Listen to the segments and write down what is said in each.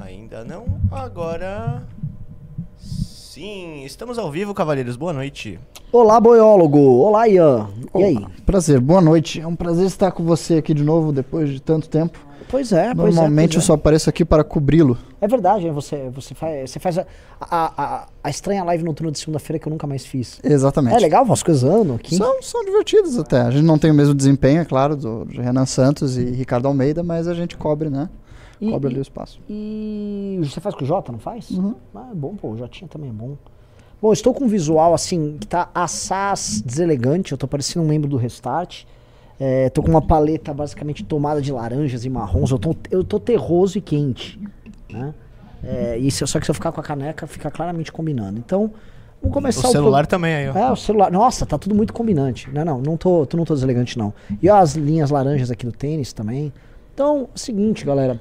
Ainda não. Agora. Sim, estamos ao vivo, cavaleiros. Boa noite. Olá, boiólogo. Olá, Ian. E aí? Prazer, boa noite. É um prazer estar com você aqui de novo depois de tanto tempo. Pois é, pois é, Normalmente eu pois só apareço aqui para cobri-lo. é. É verdade, hein? você, você faz, você faz a, a, a, a estranha live noturna de segunda-feira que eu nunca mais fiz. Exatamente. É legal, umas coisas ano aqui. São, são divertidos até. A gente não tem o mesmo desempenho, é claro, do, de Renan Santos e Ricardo Almeida, mas a gente cobre, né? E- Cobre ali e- o espaço. E você faz com o Jota, não faz? Uhum. Ah, é bom, pô, o Jotinha também é bom. Bom, estou com um visual assim, que tá assaz deselegante, eu tô parecendo um membro do Restart. É, tô com uma paleta basicamente tomada de laranjas e marrons, eu tô, eu tô terroso e quente, né? É, e se, só que se eu ficar com a caneca, fica claramente combinando. Então, vamos começar o celular pro- também aí, ó. É, o celular. Nossa, tá tudo muito combinante. Não, não, não tô, tu não tô deselegante, não. E ó, as linhas laranjas aqui do tênis também. Então, é o seguinte, galera.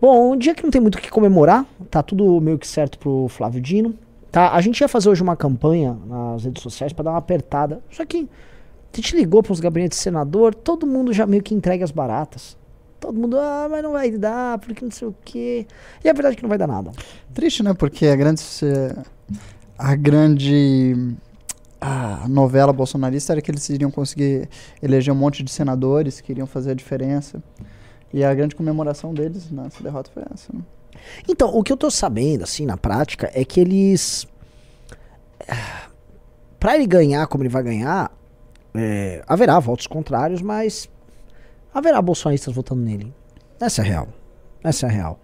Bom, um dia que não tem muito o que comemorar, tá tudo meio que certo pro Flávio Dino. Tá, a gente ia fazer hoje uma campanha nas redes sociais pra dar uma apertada. Só que a gente ligou pros gabinetes de senador, todo mundo já meio que entregue as baratas. Todo mundo, ah, mas não vai dar, porque não sei o quê. E a verdade é que não vai dar nada. Triste, né? Porque a grande. A grande. A novela bolsonarista era que eles iriam conseguir eleger um monte de senadores que iriam fazer a diferença. E a grande comemoração deles nessa derrota foi essa. Né? Então, o que eu tô sabendo, assim, na prática, é que eles. Pra ele ganhar como ele vai ganhar, é, haverá votos contrários, mas haverá bolsonaristas votando nele. Essa é a real. Essa é a real.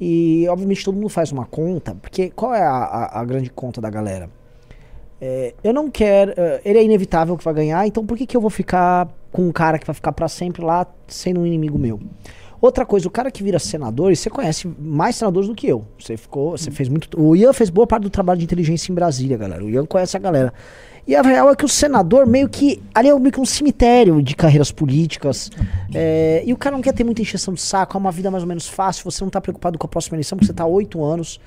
E, obviamente, todo mundo faz uma conta, porque qual é a, a- a grande conta da galera? É, eu não quero. ele é inevitável que vai ganhar, então por que, que eu vou ficar com um cara que vai ficar pra sempre lá sendo um inimigo meu? Outra coisa, o cara que vira senador, e você conhece mais senadores do que eu. Você ficou, você fez muito. O Ian fez boa parte do trabalho de inteligência em Brasília, galera. O Ian conhece a galera. E a real é que o senador meio que. Ali é meio que um cemitério de carreiras políticas. É, e o cara não quer ter muita encheção de saco, é uma vida mais ou menos fácil, você não tá preocupado com a próxima eleição, porque você tá há oito anos.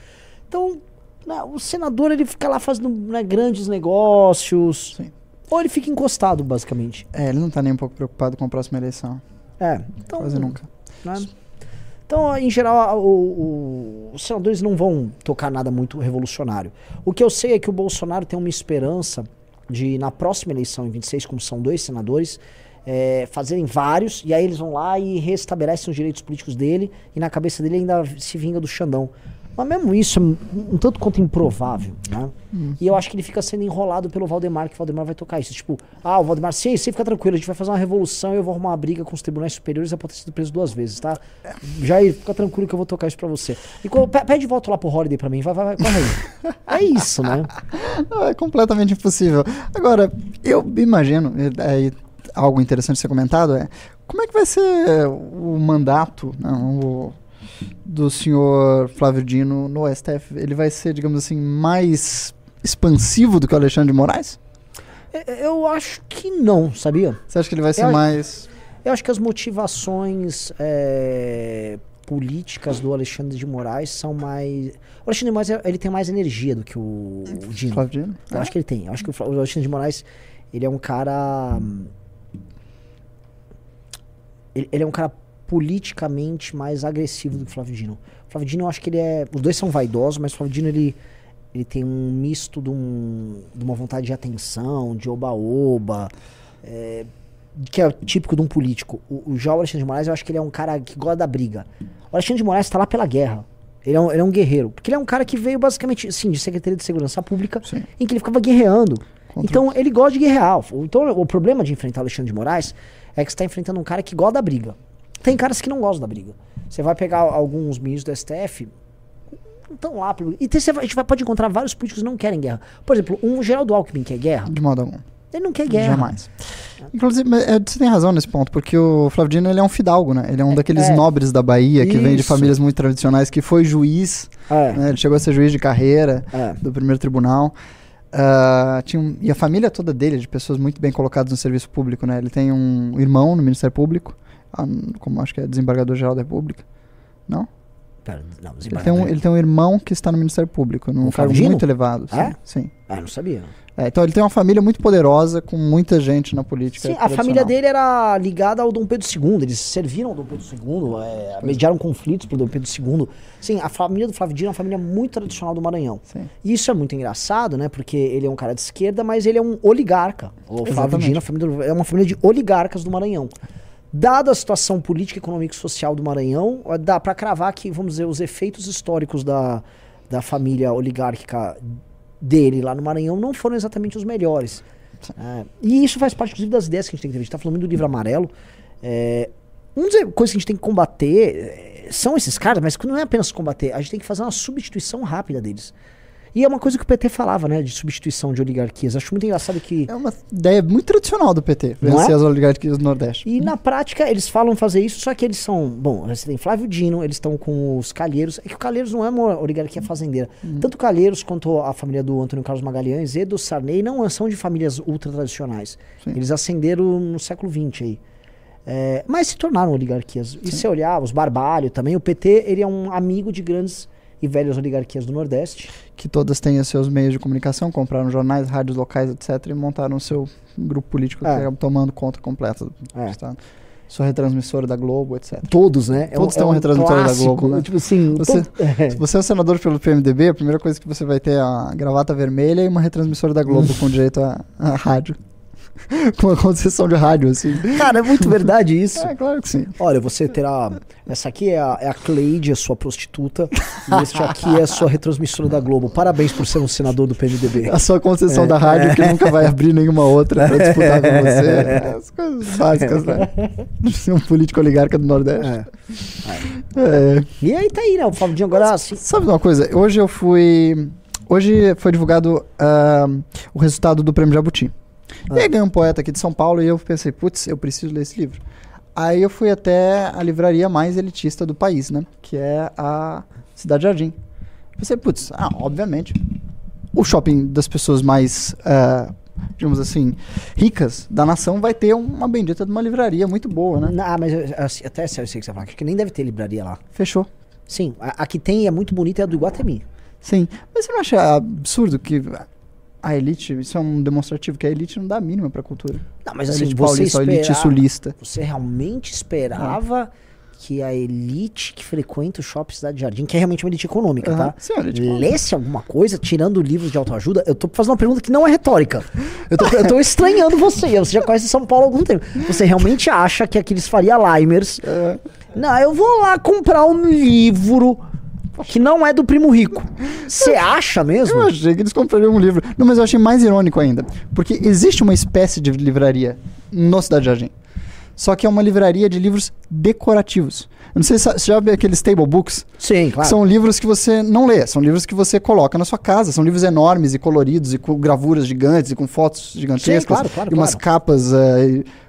Então, né, o senador ele fica lá fazendo né, grandes negócios. Sim. Ou ele fica encostado, basicamente. É, ele não tá nem um pouco preocupado com a próxima eleição. É. Então, Quase nunca. né? Então, em geral, o- o- os senadores não vão tocar nada muito revolucionário. O que eu sei é que o Bolsonaro tem uma esperança de, na próxima eleição, em 26, como são dois senadores, é, fazerem vários, e aí eles vão lá e restabelecem os direitos políticos dele, e na cabeça dele ainda se vinga do Xandão. Mas mesmo isso é um, um tanto quanto improvável, né? E eu acho que ele fica sendo enrolado pelo Valdemar, que o Valdemar vai tocar isso. Tipo, ah, o Valdemar, sim, você fica tranquilo, a gente vai fazer uma revolução e eu vou arrumar uma briga com os tribunais superiores e pode ter sido preso duas vezes, tá? Jair, fica tranquilo que eu vou tocar isso pra você. E pede volta lá pro Holiday pra mim, vai, vai, vai, corre aí. É isso, né? Não, é completamente impossível. Agora, eu imagino, aí, algo interessante ser comentado é como é que vai ser o mandato não, o- do senhor Flávio Dino no STF? Ele vai ser, digamos assim, mais expansivo do que o Alexandre de Moraes? É, Eu acho que não, sabia? Você acha que ele vai ser Eu acho- mais. Eu acho que as motivações é, políticas do Alexandre de Moraes são mais. O Alexandre de Moraes ele tem mais energia do que o, o Dino. Flávio Dino? Eu acho que ele tem. Eu acho que o Alexandre de Moraes, ele é um cara. Ele, ele é um cara politicamente mais agressivo do que o Flávio Dino. O Flávio Dino, eu acho que ele é. Os dois são vaidosos, mas o Flávio Dino, ele, ele tem um misto de, um, de uma vontade de atenção, de oba-oba. é, que é típico de um político. O, o já o Alexandre de Moraes, eu acho que ele é um cara que gosta da briga. O Alexandre de Moraes tá lá pela guerra. Ele é, um, ele é um guerreiro. Porque ele é um cara que veio basicamente, assim, de Secretaria de Segurança Pública, Sim. em que ele ficava guerreando. Contra- Então ele gosta de guerrear. Então o problema de enfrentar o Alexandre de Moraes é que você está enfrentando um cara que gosta da briga. Tem caras que não gostam da briga. Você vai pegar alguns ministros do STF, não estão lá. E tem- você vai- a gente vai, pode encontrar vários políticos que não querem guerra. Por exemplo, um Geraldo Alckmin quer guerra, De modo algum. ele não quer guerra. Jamais. Inclusive, é, você tem razão nesse ponto, porque o Flávio Dino ele é um fidalgo, né? Ele é um daqueles é. nobres da Bahia, que vem de famílias muito tradicionais, que foi juiz, É, né? Ele chegou a ser juiz de carreira é. do primeiro tribunal. Ah, tinha um- e a família toda dele, é de pessoas muito bem colocadas no serviço público, né? Ele tem um irmão no Ministério Público, ah, como acho que é desembargador-geral da República. Não? Pera, não, Ele tem, um, desembargador. ele tem um irmão que está no Ministério Público, num O cargo Flávio muito elevado. Sim. É? sim. Ah, não sabia. É, então ele tem uma família muito poderosa, com muita gente na política. Sim, a família dele era ligada ao Dom Pedro II. Eles serviram ao Dom Pedro II, é, mediaram conflitos pro Dom Pedro II. Sim, a família do Flávio Dino é uma família muito tradicional do Maranhão. Sim. E isso é muito engraçado, né? Porque ele é um cara de esquerda, mas ele é um oligarca. O Flávio Exatamente. Dino a família do- é uma família de oligarcas do Maranhão. Dada a situação política, econômica e social do Maranhão, dá pra cravar que, vamos dizer, os efeitos históricos da, da família oligárquica dele lá no Maranhão não foram exatamente os melhores. É, e isso faz parte, inclusive, das ideias que a gente tem que ter. A gente tá falando do livro amarelo. É, uma das coisas que a gente tem que combater é, são esses caras, mas não é apenas combater, a gente tem que fazer uma substituição rápida deles. E é uma coisa que o PT falava, né, de substituição de oligarquias. Acho muito engraçado que. É uma ideia muito tradicional do PT, vencer é? as oligarquias do Nordeste. E na prática eles falam fazer isso, só que eles são. Bom, você tem Flávio Dino, eles estão com os Calheiros. É que o Calheiros não é uma oligarquia fazendeira. Tanto o Calheiros quanto a família do Antônio Carlos Magalhães e do Sarney não são de famílias ultra tradicionais. Sim. Eles ascenderam no século XX aí. É, mas se tornaram oligarquias. E se olhar, os Barbalho também, o PT ele é um amigo de grandes e velhas oligarquias do Nordeste. Que todas têm os seus meios de comunicação, compraram jornais, rádios locais, etc. E montaram o seu grupo político É. que acaba tomando conta completa do É. Estado. Sua retransmissora da Globo, etc. Todos, né? É Todos um, têm é uma um retransmissora da Globo, né? Tipo assim, Você- todo- é. Se você é senador pelo PMDB, a primeira coisa que você vai ter é a gravata vermelha e uma retransmissora da Globo com direito a rádio. com uma concessão de rádio, assim. Cara, é muito verdade isso. É, claro que sim. Olha, você terá. Essa aqui é a, é a Cleide, a sua prostituta. E este aqui é a sua retransmissora da Globo. Parabéns por ser um senador do PMDB. A sua concessão É. da rádio que nunca vai abrir nenhuma outra pra disputar com você. É, As coisas básicas, né? De ser um político oligarca do Nordeste. É. É. E aí tá aí, né? O Fabinho agora assim. Sabe uma coisa? Hoje eu fui. Hoje foi divulgado ah, o resultado do Prêmio Jabuti. E aí ganhou um poeta aqui de São Paulo e eu pensei, putz, eu preciso ler esse livro. Aí eu fui até a livraria mais elitista do país, né? Que é a Cidade Jardim. Pensei, putz, ah, obviamente. O shopping das pessoas mais, ah, digamos assim, ricas da nação vai ter uma bendita de uma livraria muito boa, né? Ah, mas eu- assim, até sério, eu sei o que você fala. Acho que nem deve ter livraria lá. Fechou. Sim, a, a que tem é muito bonita é a do Iguatemi. Sim, mas você não acha absurdo que a elite, isso é um demonstrativo que a elite não dá a mínima pra cultura. Não, mas a assim, elite paulista, a elite esperava- sulista. Você realmente esperava que a elite que frequenta o shopping Cidade Jardim, que é realmente uma elite econômica, Aham. tá? Sim, a elite. Lesse alguma coisa, tirando livros de autoajuda? Eu tô fazendo uma pergunta que não é retórica. Eu tô, eu tô estranhando você. Você já conhece São Paulo há algum tempo. Você realmente acha que aqueles Faria Limers. É. Não, eu vou lá comprar um livro que não é do primo rico. Você acha mesmo? Eu achei que eles comprariam um livro. Não, mas eu achei mais irônico ainda. Porque existe uma espécie de livraria no Cidade Jardim. Só que é uma livraria de livros decorativos. Eu não sei se você já viu aqueles table books. Sim, claro. São livros que você não lê, são livros que você coloca na sua casa. São livros enormes e coloridos e com gravuras gigantes e com fotos gigantescas. Sim, claro, claro, E umas claro. capas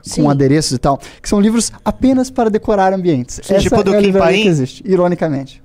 Sim. com adereços e tal. Que são livros apenas para decorar ambientes. Sim, tipo do é a Kim livraria Paim? que existe, ironicamente.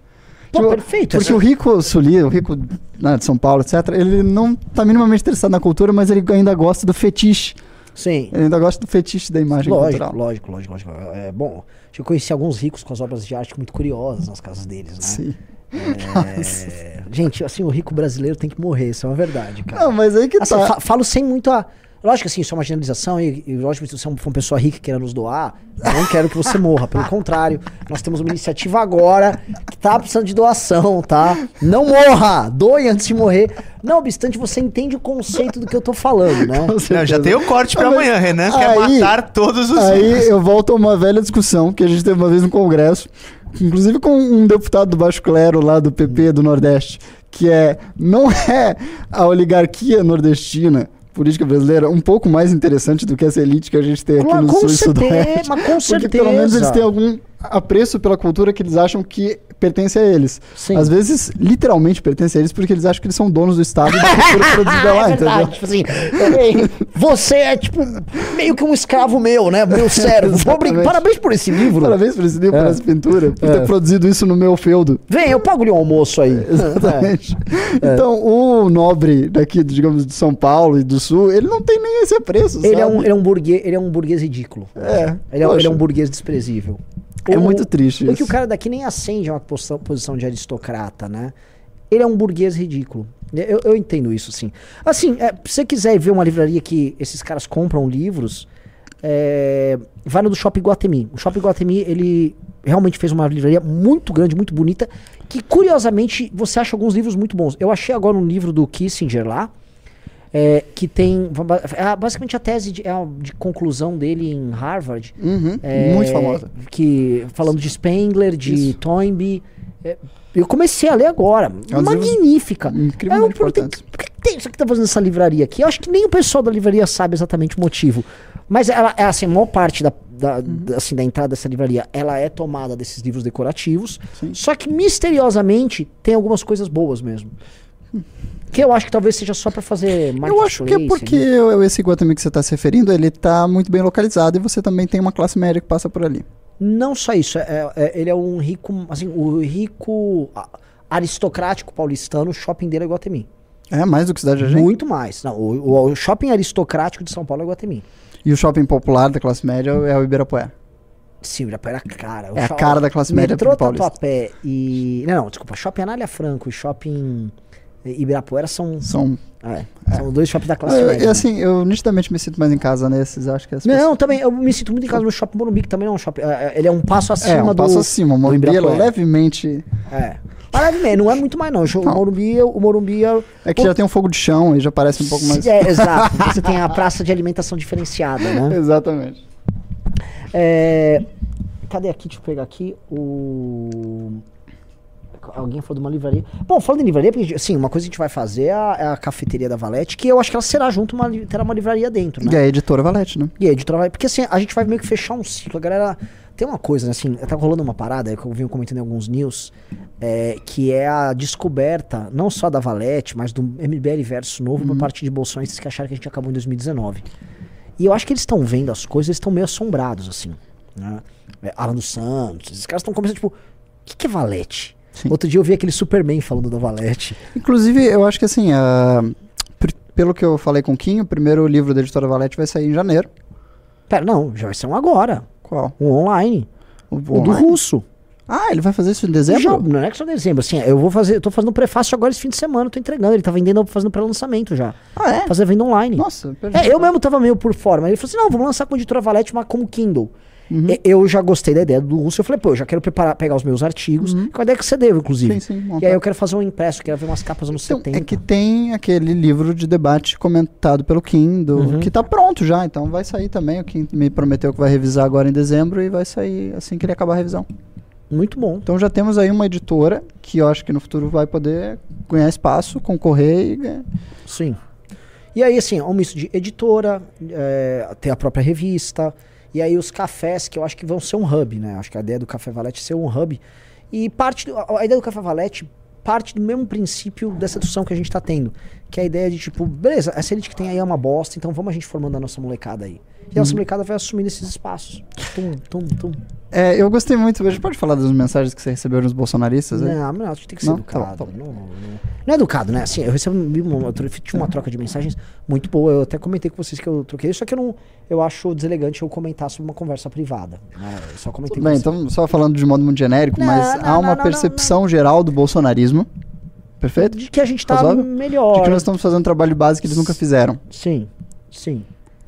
Pô, perfeito. Porque o rico suli, o rico né, de São Paulo, etc., ele não tá minimamente interessado na cultura, mas ele ainda gosta do fetiche. Sim. Ele ainda gosta do fetiche da imagem Lógico, cultural. lógico, lógico, lógico. É bom. Eu conheci alguns ricos com as obras de arte muito curiosas nas casas deles, né? Sim. É, gente, assim, o rico brasileiro tem que morrer, isso é uma verdade, cara. Não, mas aí que Assim, tá. fa- falo sem muito a. Lógico que assim, isso é uma generalização e, e lógico que se você for uma pessoa rica queira nos doar, eu não quero que você morra. Pelo contrário, nós temos uma iniciativa agora que tá precisando de doação, tá? Não morra! Doe antes de morrer. Não obstante, você entende o conceito do que eu tô falando, né? Não, já tem o corte pra mas amanhã. Renan quer aí- matar todos os Aí ricos. eu volto a uma velha discussão que a gente teve uma vez no Congresso, inclusive com um deputado do Baixo Clero lá do PP do Nordeste, que é não é a oligarquia nordestina política brasileira um pouco mais interessante do que essa elite que a gente tem aqui Claro, no sul e certeza, sudoeste. mas com Porque pelo menos certeza. eles têm algum apreço pela cultura que eles acham que pertence a eles. Sim. Às vezes, literalmente pertence a eles porque eles acham que eles são donos do Estado e da cultura produzida lá, é entendeu? verdade, tipo assim, você é tipo meio que um escravo meu, né? Meu. Obri- Parabéns por esse livro. Parabéns por esse livro, É. por essa pintura, por É. ter produzido isso no meu feudo. Vem, eu pago-lhe um almoço aí. Exatamente. Então, o nobre daqui, digamos, de São Paulo e do Sul, ele não tem nem esse apreço, Ele é, sabe? um, ele, é um burguês, ele é um burguês ridículo. É, Ele é, ele é um burguês desprezível. É O- muito triste Porque isso. o cara daqui nem acende uma posição, de aristocrata, né? ele é um burguês ridículo. Eu, eu entendo isso, sim. Assim, é, se você quiser ver uma livraria que esses caras compram livros, é, vai no do Shopping Guatemi. O Shopping Guatemi, ele realmente fez uma livraria muito grande, muito bonita, que curiosamente você acha alguns livros muito bons. Eu achei agora um livro do Kissinger lá, é, que tem é basicamente a tese de, é a de conclusão dele em Harvard. Uhum, É, Muito famosa. Que, falando de Spengler, de Isso. Toynbee. é, eu comecei a ler agora. É Magnífica. incrivelmente É, por, tem- importantes. por que tem isso aqui tá fazendo essa livraria aqui? Eu acho que nem o pessoal da livraria sabe exatamente o motivo. Mas ela é assim, a maior parte da, da, Uhum. da- assim, da entrada dessa livraria, ela é tomada desses livros decorativos. Sim. Só que misteriosamente tem algumas coisas boas mesmo. Que eu acho que talvez seja só pra fazer Eu acho que é porque ali. esse Guatemi que você está se referindo, ele está muito bem localizado e você também tem uma classe média que passa por ali. Não só isso, é- é- ele é um rico, assim, o rico aristocrático paulistano, o shopping dele é Guatemi. É mais do que Cidade da Gente. Muito mais. Não, o, o- aristocrático de São Paulo é Guatemi. E o shopping popular da classe média é o Ibirapuera. Sim, o Ibirapuera é cara. O É a cara da classe média Metrô. Tatuapé e... Não, não, desculpa. Shopping Anália Franco e shopping Ibirapuera são... São. é, São dois shoppings da classe Eu, média. e né? assim, eu nitidamente me sinto mais em casa nesses, acho que as Não, também, eu me sinto muito em casa no shopping Morumbi, que também é um shopping... é, é, ele é um passo pessoas- acima É, um do... passo acima. O Morumbi é levemente. É. Mas levemente, não é muito mais não. O Não. Morumbi, o Morumbi é... É que já tem um fogo de chão e já parece um pouco mais. É, exato. Você tem a praça de alimentação diferenciada, né? Exatamente. É, cadê aqui? Deixa eu pegar aqui o. Alguém falou de uma livraria. Bom, falando em livraria, porque, assim, uma coisa que a gente vai fazer é a, é a cafeteria da Valete, que eu acho que ela será junto, uma, terá uma livraria dentro, né? E a editora Valete, né? E a editora vai. Porque assim, a gente vai meio que fechar um ciclo. A galera. Tem uma coisa, né? Assim, tá rolando uma parada que eu venho comentando em alguns news, é, que é a descoberta, não só da Valete, mas do MBL verso novo por parte de bolsonistas que acharam que a gente acabou em 2019. E eu acho que eles estão vendo as coisas, eles estão meio assombrados, assim. Né? É, Alan dos Santos, esses caras estão começando, tipo, o que, que é Valete? Sim. Outro dia eu vi aquele Superman falando da Valete. Inclusive, eu acho que assim, pr- pelo que eu falei com o Kim, o primeiro livro da editora Valete vai sair em janeiro. Pera, não, já vai ser um agora. Qual? Um online. O, O do online? russo. Ah, ele vai fazer isso em Já, dezembro? não é que só dezembro, assim, eu vou fazer, eu tô fazendo prefácio agora esse fim de semana, tô entregando, ele tá vendendo, fazendo pré-lançamento já. Ah, é? Fazer venda online. Nossa, perdi. É, eu mesmo tava meio por fora, mas ele falou assim: não, vamos lançar com a editora Valete, mas como Kindle. Uhum. E- Eu já gostei da ideia do russo. Eu falei, pô, eu já quero preparar, pegar os meus artigos, com a ideia que você deu, inclusive. Uhum. Sim, sim, E aí eu quero fazer um impresso, quero ver umas capas anos Então, 70. é que tem aquele livro de debate comentado pelo Kim, do- Uhum. que tá pronto já, então vai sair também. O Kim me prometeu que vai revisar agora em dezembro e vai sair assim que ele acabar a revisão. Muito bom. Então já temos aí uma editora que eu acho que no futuro vai poder ganhar espaço, concorrer e ganhar. Sim. E aí, assim, é um misto de editora, é, tem a própria revista, e aí os cafés que eu acho que vão ser um hub, né? Acho que a ideia do Café Valete é ser um hub. E parte do- a ideia do Café Valete parte do mesmo princípio dessa discussão que a gente tá tendo. Que é a ideia de, tipo, beleza, essa elite que tem aí é uma bosta, então vamos a gente formando a nossa molecada aí. E a nossa molecada vai assumindo esses espaços. Tum, tum, tum. É, eu gostei muito. A gente pode falar das mensagens que você recebeu nos bolsonaristas? né? Não, não, a gente tem que ser Não? Tá bom, educado. tá bom. Não, não, não é educado, né? Assim, eu recebi uma, eu tive uma troca de mensagens muito boa. Eu até comentei com vocês que eu troquei, só que eu não. Eu acho deselegante eu comentar sobre uma conversa privada. né? Eu só comentei Tudo com bem, então só falando de modo muito genérico, mas há uma percepção geral do bolsonarismo. Perfeito? De que a gente tá Razoável? melhor. De que nós estamos fazendo um trabalho básico que eles nunca fizeram. Sim, sim.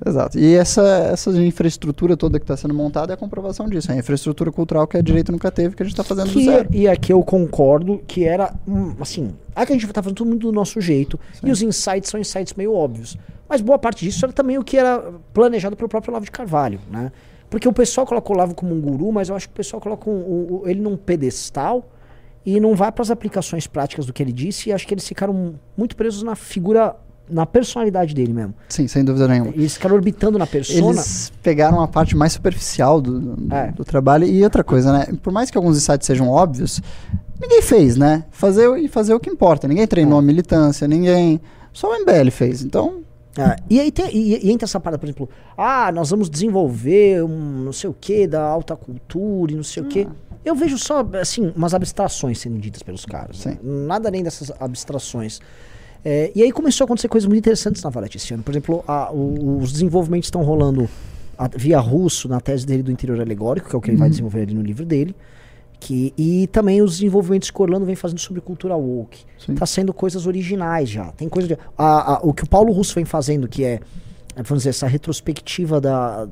Exato. E essa, essa infraestrutura toda que está sendo montada é a comprovação disso. É a infraestrutura cultural que a direita nunca teve, que a gente está fazendo do Que, zero. e aqui eu concordo que era, assim, aqui a gente tá fazendo tudo muito do nosso jeito, e os insights são insights meio óbvios. Mas boa parte disso era também o que era planejado pelo próprio Olavo de Carvalho, né? Porque o pessoal coloca o Olavo como um guru, mas eu acho que o pessoal coloca um- o- ele num pedestal e não vai para as aplicações práticas do que ele disse, e acho que eles ficaram muito presos na figura, na personalidade dele mesmo. Sim, sem dúvida nenhuma. Eles ficaram orbitando na persona. Eles pegaram a parte mais superficial do, do, É. do trabalho. E outra coisa, né? Por mais que alguns insights sejam óbvios, ninguém fez, né? Fazer e fazer o que importa. Ninguém treinou É. a militância, ninguém. Só o MBL fez. Então, É, e aí tem, e, e entra essa parada, por exemplo, ah, nós vamos desenvolver um não sei o que da alta cultura e não sei o que. Eu vejo só, assim, umas abstrações sendo ditas pelos caras. Né? Nada além dessas abstrações. É, e aí começou a acontecer coisas muito interessantes na Valete esse ano. Por exemplo, a- o- os desenvolvimentos estão rolando a- via russo na tese dele do interior alegórico, que é o que ele vai desenvolver ali no livro dele. Que, e também os desenvolvimentos que Orlando vem fazendo sobre cultura woke. Sim. Tá sendo coisas originais já. Tem coisa de, a- a- o que o Paulo Russo vem fazendo, que é, é, vamos dizer, essa retrospectiva da,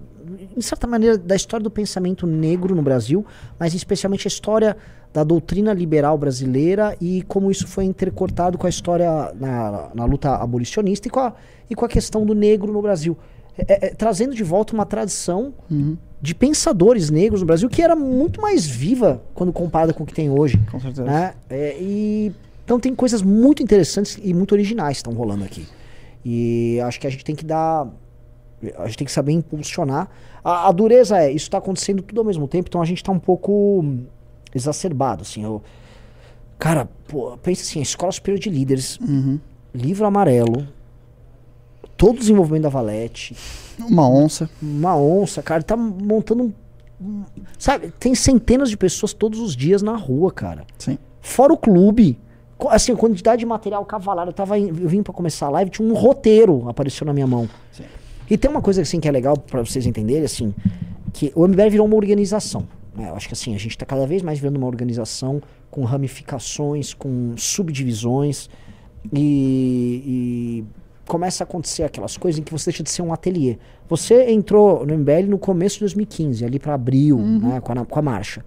em certa maneira, da história do pensamento negro no Brasil, mas especialmente a história da doutrina liberal brasileira e como isso foi intercortado com a história na, na luta abolicionista e com, a, e com a questão do negro no Brasil. É- é- é, trazendo de volta uma tradição Uhum, de pensadores negros no Brasil que era muito mais viva quando comparada com o que tem hoje. com certeza. Né? É, e, então tem coisas muito interessantes e muito originais que estão rolando aqui. E acho que a gente tem que dar. A gente tem que saber impulsionar. A, a dureza é, isso está acontecendo tudo ao mesmo tempo, então a gente está um pouco exacerbado. Assim, eu, cara, pô, pensa assim, a Escola Superior de Líderes, Uhum. livro amarelo, todo o desenvolvimento da Valete, Uma onça. uma onça, cara, tá montando um. um- Sabe, tem centenas de pessoas todos os dias na rua, cara. Sim. Fora o clube. Assim, a quantidade de material cavalar. Eu, tava, eu vim pra começar a live, tinha um roteiro apareceu na minha mão. Sim. E tem uma coisa assim que é legal pra vocês entenderem, assim, que o MBL virou uma organização. Né? Eu acho que assim, a gente tá cada vez mais virando uma organização com ramificações, com subdivisões. E, e começa a acontecer aquelas coisas em que você deixa de ser um ateliê. Você entrou no MBL no começo de 2015, ali pra abril, né, com, a, com a marcha.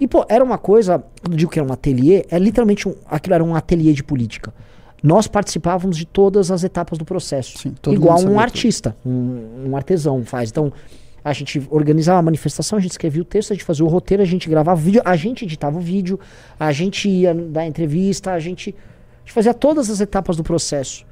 E, pô, era uma coisa, quando eu digo que era um ateliê, é literalmente um, aquilo era um ateliê de política. Nós participávamos de todas as etapas do processo. Sim, igual um artista, um, um artesão faz. Então, a gente organizava a manifestação, a gente escrevia o texto, a gente fazia o roteiro, a gente gravava vídeo, a gente editava o vídeo, a gente ia dar entrevista, a gente, a gente fazia todas as etapas do processo.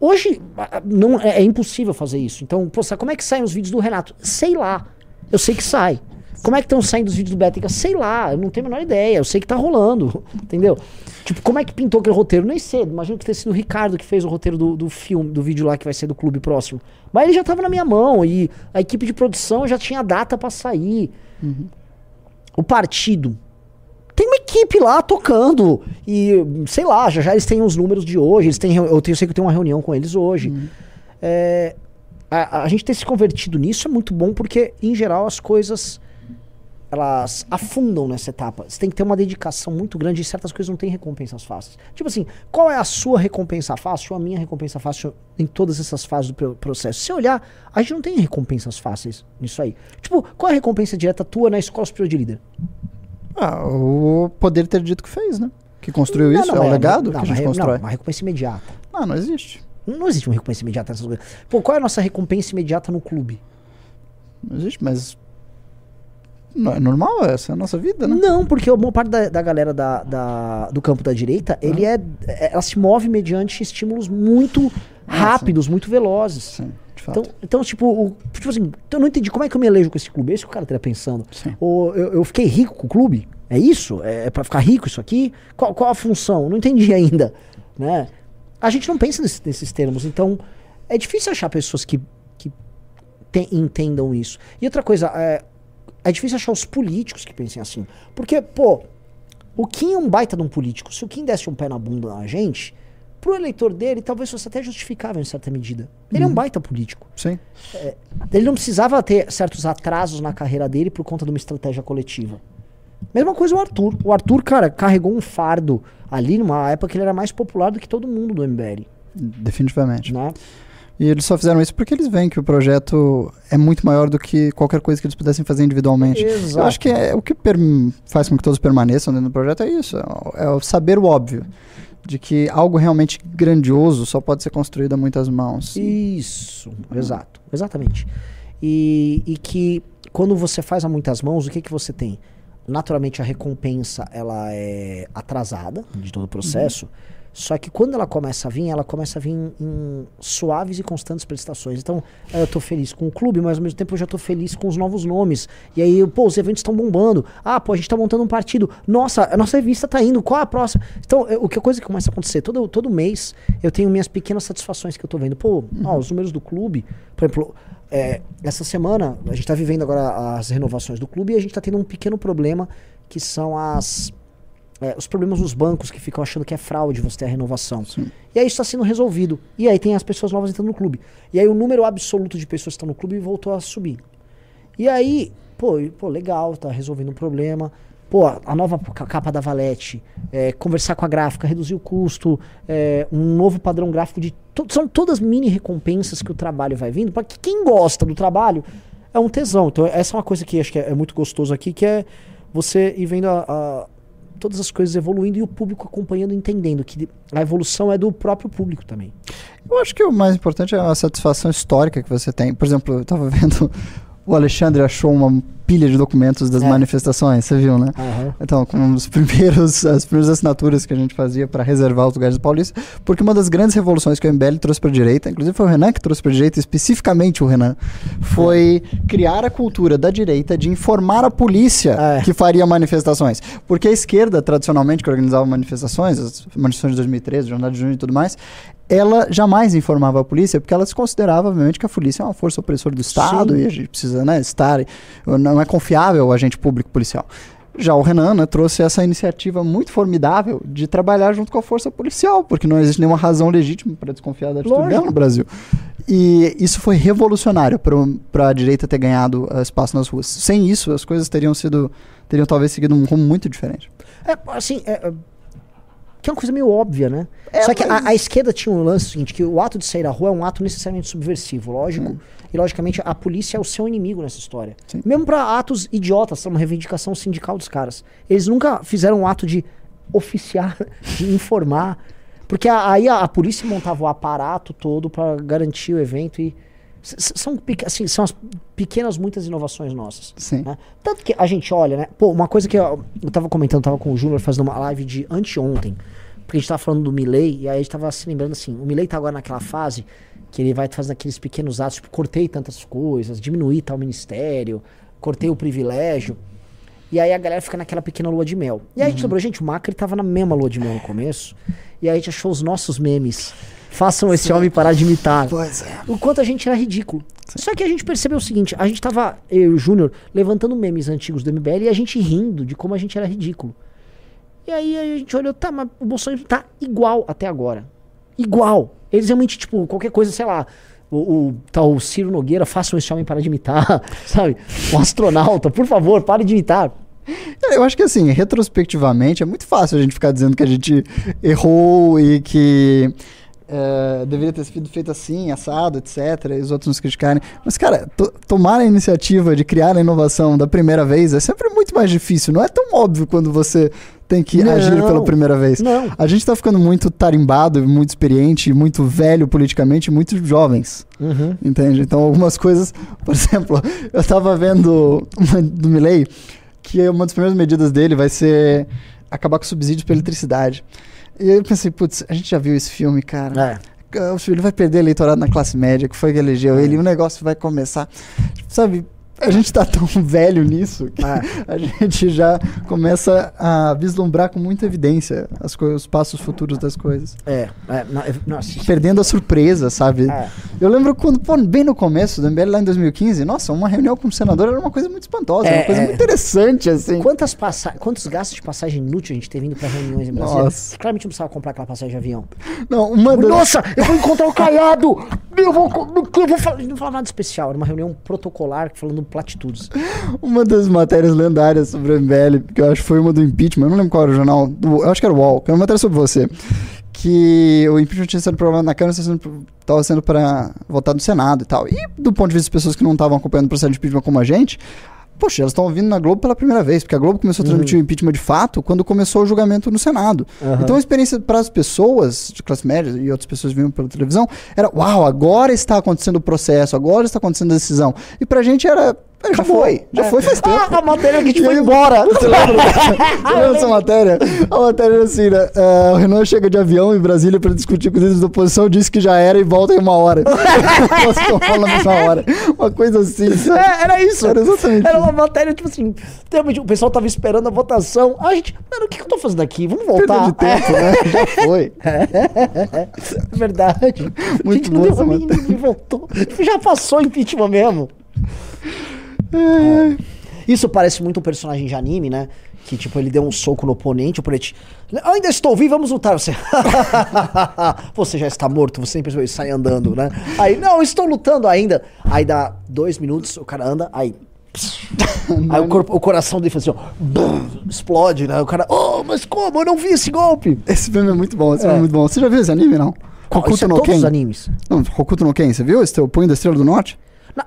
Hoje não é, é impossível fazer isso. Então, sabe como é que saem os vídeos do Renato? Sei lá. Eu sei que sai. Como é que estão saindo os vídeos do Bética? Sei lá, eu não tenho a menor ideia. Eu sei que tá rolando. Entendeu? Tipo, como é que pintou aquele roteiro? Nem sei. Imagino que tenha sido o Ricardo que fez o roteiro do, do filme, do vídeo lá que vai ser do clube próximo. Mas ele já tava na minha mão e a equipe de produção já tinha data pra sair. O partido tem uma equipe lá tocando. E, sei lá, já já eles têm os números de hoje. Eles têm, eu, tenho, eu sei que eu tenho uma reunião com eles hoje. É, a, a gente ter se convertido nisso é muito bom porque, em geral, as coisas elas afundam nessa etapa. Você tem que ter uma dedicação muito grande e certas coisas não têm recompensas fáceis. Tipo assim, qual é a sua recompensa fácil ou a minha recompensa fácil em todas essas fases do pro- processo? Se você olhar, a gente não tem recompensas fáceis nisso aí. Tipo, qual é a recompensa direta tua na escola superior de líder? Ah, o poder ter dito que fez, né? Que construiu Não, isso, não, é o é- legado não, que a gente re- constrói. Não, uma recompensa imediata. Não, não existe. Não existe uma recompensa imediata nessas coisas. Pô, qual é a nossa recompensa imediata no clube? Não existe, mas. É normal, essa é a nossa vida, né? Não, porque a maior parte da, da galera da, da- do campo da direita, ele é, é- ela se move mediante estímulos muito rápidos, muito velozes. Sim, de fato. Então, então tipo, o- tipo assim, eu não entendi como é que eu me elejo com esse clube. É isso que o cara estaria pensando. Sim. Ou eu, eu fiquei rico com o clube? É isso? É, é pra ficar rico isso aqui? Qual, qual a função? Não entendi ainda. Né? A gente não pensa nesse- nesses termos. Então, é difícil achar pessoas que, que te- entendam isso. E outra coisa, é, é difícil achar os políticos que pensem assim. Porque, pô, o Kim é um baita de um político. Se o Kim desse um pé na bunda na gente, pro eleitor dele, talvez fosse até justificável em certa medida. Ele é um baita político. Sim. Ele não precisava ter certos atrasos na carreira dele por conta de uma estratégia coletiva. Mesma coisa o Arthur. O Arthur, cara, carregou um fardo ali numa época que ele era mais popular do que todo mundo do MBL. Definitivamente. Né? E eles só fizeram isso porque eles veem que o projeto é muito maior do que qualquer coisa que eles pudessem fazer individualmente. Eu Exato. acho que é, o que faz com que todos permaneçam dentro do projeto é isso. É o- saber o óbvio. De que algo realmente grandioso só pode ser construído a muitas mãos. Isso, exato, exatamente. E, e que quando você faz a muitas mãos, o que, que você tem? Naturalmente a recompensa ela é atrasada de todo o processo, só que quando ela começa a vir, ela começa a vir em, em suaves e constantes prestações. Então, eu tô feliz com o clube, mas ao mesmo tempo eu já tô feliz com os novos nomes. E aí, pô, os eventos estão bombando. Ah, pô, a gente tá montando um partido. Nossa, a nossa revista tá indo. Qual a próxima? Então, eh, o que coisa que começa a acontecer? Todo, todo mês eu tenho minhas pequenas satisfações que eu tô vendo. Pô, ó, os números do clube, por exemplo, é, essa semana a gente tá vivendo agora as renovações do clube e a gente tá tendo um pequeno problema que são as é, os problemas nos bancos que ficam achando que é fraude você ter a renovação. Sim. E aí isso está sendo resolvido. E aí tem as pessoas novas entrando no clube. E aí o número absoluto de pessoas que estão no clube voltou a subir. E aí, pô, pô legal, tá resolvendo um problema. pô, a nova ca- capa da Valete, é, conversar com a gráfica, reduzir o custo, é, um novo padrão gráfico de. to- são todas mini recompensas que o trabalho vai vindo, para que quem gosta do trabalho é um tesão. Então, essa é uma coisa que acho que é, é muito gostoso aqui, que é você ir vendo a- a- todas as coisas evoluindo e o público acompanhando, entendendo que a evolução é do próprio público também. Eu acho que o mais importante é a satisfação histórica que você tem. Por exemplo, eu tava vendo. O Alexandre achou uma pilha de documentos das É. manifestações, você viu, né? Aham. Então, com os primeiros, as primeiras assinaturas que a gente fazia para reservar os lugares do Paulista, porque uma das grandes revoluções que o MBL trouxe para a direita, inclusive foi o Renan que trouxe para a direita, especificamente o Renan, foi criar a cultura da direita de informar a polícia É. que faria manifestações. Porque a esquerda, tradicionalmente, que organizava manifestações, as manifestações de 2013, Jornada de Junho e tudo mais, ela jamais informava a polícia, porque ela se considerava, obviamente, que a polícia é uma força opressora do Estado Sim. e a gente precisa né, estar. Não é confiável o agente público policial. Já o Renan né, trouxe essa iniciativa muito formidável de trabalhar junto com a força policial, porque não existe nenhuma razão legítima para desconfiar da atitude Lógico. dela no Brasil. E isso foi revolucionário para a direita ter ganhado uh, espaço nas ruas. Sem isso, as coisas teriam sido. teriam talvez seguido um rumo muito diferente. É, assim, é, que é uma coisa meio óbvia, né? É, Só que mas- a, a esquerda tinha um lance seguinte, que o ato de sair à rua é um ato necessariamente subversivo, lógico. E logicamente a polícia é o seu inimigo nessa história. Sim. Mesmo pra atos idiotas, uma reivindicação sindical dos caras. Eles nunca fizeram um ato de oficiar, de informar. Porque a- aí a, a polícia montava o aparato todo pra garantir o evento e. São, assim, são as pequenas, muitas inovações nossas. Sim. né? Tanto que a gente olha, né? Pô, uma coisa que eu, eu tava comentando, tava com o Júnior fazendo uma live de anteontem. Porque a gente tava falando do Milley, e aí a gente tava se lembrando assim, o Milley tá agora naquela fase que ele vai fazendo aqueles pequenos atos, tipo, cortei tantas coisas, diminuí tal ministério, cortei o privilégio. E aí a galera fica naquela pequena lua de mel. E aí a gente lembrou, gente, o Macri tava na mesma lua de mel no começo. E aí a gente achou os nossos memes. Façam esse homem parar de imitar Pois é. o quanto a gente era ridículo. Só que a gente percebeu o seguinte, a gente tava, eu e o Júnior, levantando memes antigos do MBL e a gente rindo de como a gente era ridículo. E aí a gente olhou, tá, mas o Bolsonaro tá igual até agora. Igual. Eles realmente, tipo, qualquer coisa, sei lá, o, o tal Ciro Nogueira, façam esse homem parar de imitar, sabe? O astronauta, por favor, pare de imitar. É, Eu acho que assim, retrospectivamente, é muito fácil a gente ficar dizendo que a gente errou e que é, deveria ter sido feito assim, assado, etc. E os outros nos criticarem. Mas, cara, to- tomar a iniciativa de criar a inovação da primeira vez é sempre muito mais difícil. Não é tão óbvio quando você tem que Não. agir pela primeira vez. Não. A gente tá ficando muito tarimbado, muito experiente, muito velho politicamente, muito jovens. Uhum. Entende? Então, algumas coisas. Por exemplo, eu tava vendo uma do Milley que uma das primeiras medidas dele vai ser acabar com subsídios para eletricidade. E eu pensei, putz, a gente já viu esse filme, cara. É. O filho vai perder eleitorado na classe média, que foi que elegeu ele, e o negócio vai começar. Sabe, a gente tá tão velho nisso que É. a gente já começa a vislumbrar com muita evidência as os passos futuros das coisas. É, é, é, nossa, isso- Perdendo a surpresa, sabe? é. Eu lembro quando, pô, bem no começo do MBL, lá em 2015, nossa, uma reunião com o senador era uma coisa muito espantosa, É, uma coisa é. muito interessante, assim. Quantas passa quantos gastos de passagem inútil a gente teve indo pra reuniões em Brasília? Nossa. Claramente não precisava comprar aquela passagem de avião. Não, uma das... Nossa, eu vou encontrar o Caiado! Eu vou, eu vou falar, não falava nada especial, era uma reunião protocolar falando platitudes. Uma das matérias lendárias sobre o MBL, que eu acho que foi uma do impeachment, eu não lembro qual era o jornal, eu acho que era o UOL, que era uma matéria sobre você. Que o impeachment tinha sido aprovado na Câmara, estava sendo, para votar no Senado e tal. E do ponto de vista das pessoas que não estavam acompanhando o processo de impeachment como a gente, poxa, elas estão ouvindo na Globo pela primeira vez, porque a Globo começou a transmitir o impeachment de fato quando começou o julgamento no Senado. Aham. Então a experiência para as pessoas de classe média e outras pessoas que viam pela televisão era, uau, agora está acontecendo o processo, agora está acontecendo a decisão. E pra gente era, já Acabou. foi, já É. foi faz tempo. Ah, a matéria que a gente foi embora. Você lembra, você lembra dessa matéria? A matéria era assim, né? Ah, o Renan chega de avião em Brasília para discutir com os líderes da oposição, disse que já era e volta em uma hora. Nós ficamos na mesma hora. Uma coisa assim. sabe? É, era isso. Era exatamente Era uma matéria, tipo assim, o pessoal tava esperando a votação. Ah, gente, mano, o que, que eu tô fazendo aqui? Vamos Perda voltar. de tempo, né? Já foi. É verdade. Muito gente, não deu a mínima e voltou. Já passou impeachment mesmo. É. Isso parece muito um personagem de anime, né? Que, tipo, ele deu um soco no oponente, o oponente. Ainda estou vivo, vamos lutar. Você. você já está morto, você nem percebeu, isso, sai andando, né? Aí, não, estou lutando ainda. Aí dá dois minutos, o cara anda, aí Aí o, corpo- o coração dele faz assim, ó, bum, explode, né? O cara, oh, mas como? Eu não vi esse golpe. Esse filme é muito bom, esse filme É. é muito bom. Você já viu esse anime, não? Hokuto é no todos Ken. os animes. Não, Hokuto no Ken, você viu esse teu Punho da Estrela do Norte?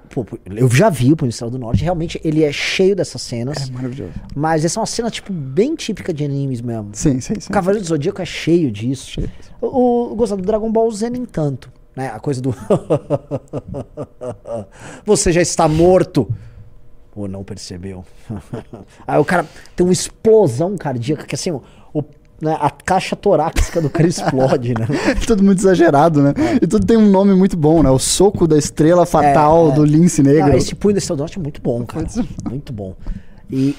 Pô, eu já vi o Estrela do Norte, realmente ele é cheio dessas cenas, maravilhoso. mas essa é uma cena, tipo, bem típica de animes mesmo. Sim, sim, sim. O Cavaleiro do Zodíaco é cheio disso. Cheio. O, o gostado do Dragon Ball Z nem tanto, né? A coisa do Você já está morto. Ou não percebeu. Aí o cara tem uma explosão cardíaca que assim, o, o- né, a caixa torácica do cara explode, né? tudo muito exagerado, né? E tudo tem um nome muito bom, né? O soco da estrela fatal É, é. do lince negro. Não, esse punho da Estrela do Norte é muito bom, cara. Muito bom. E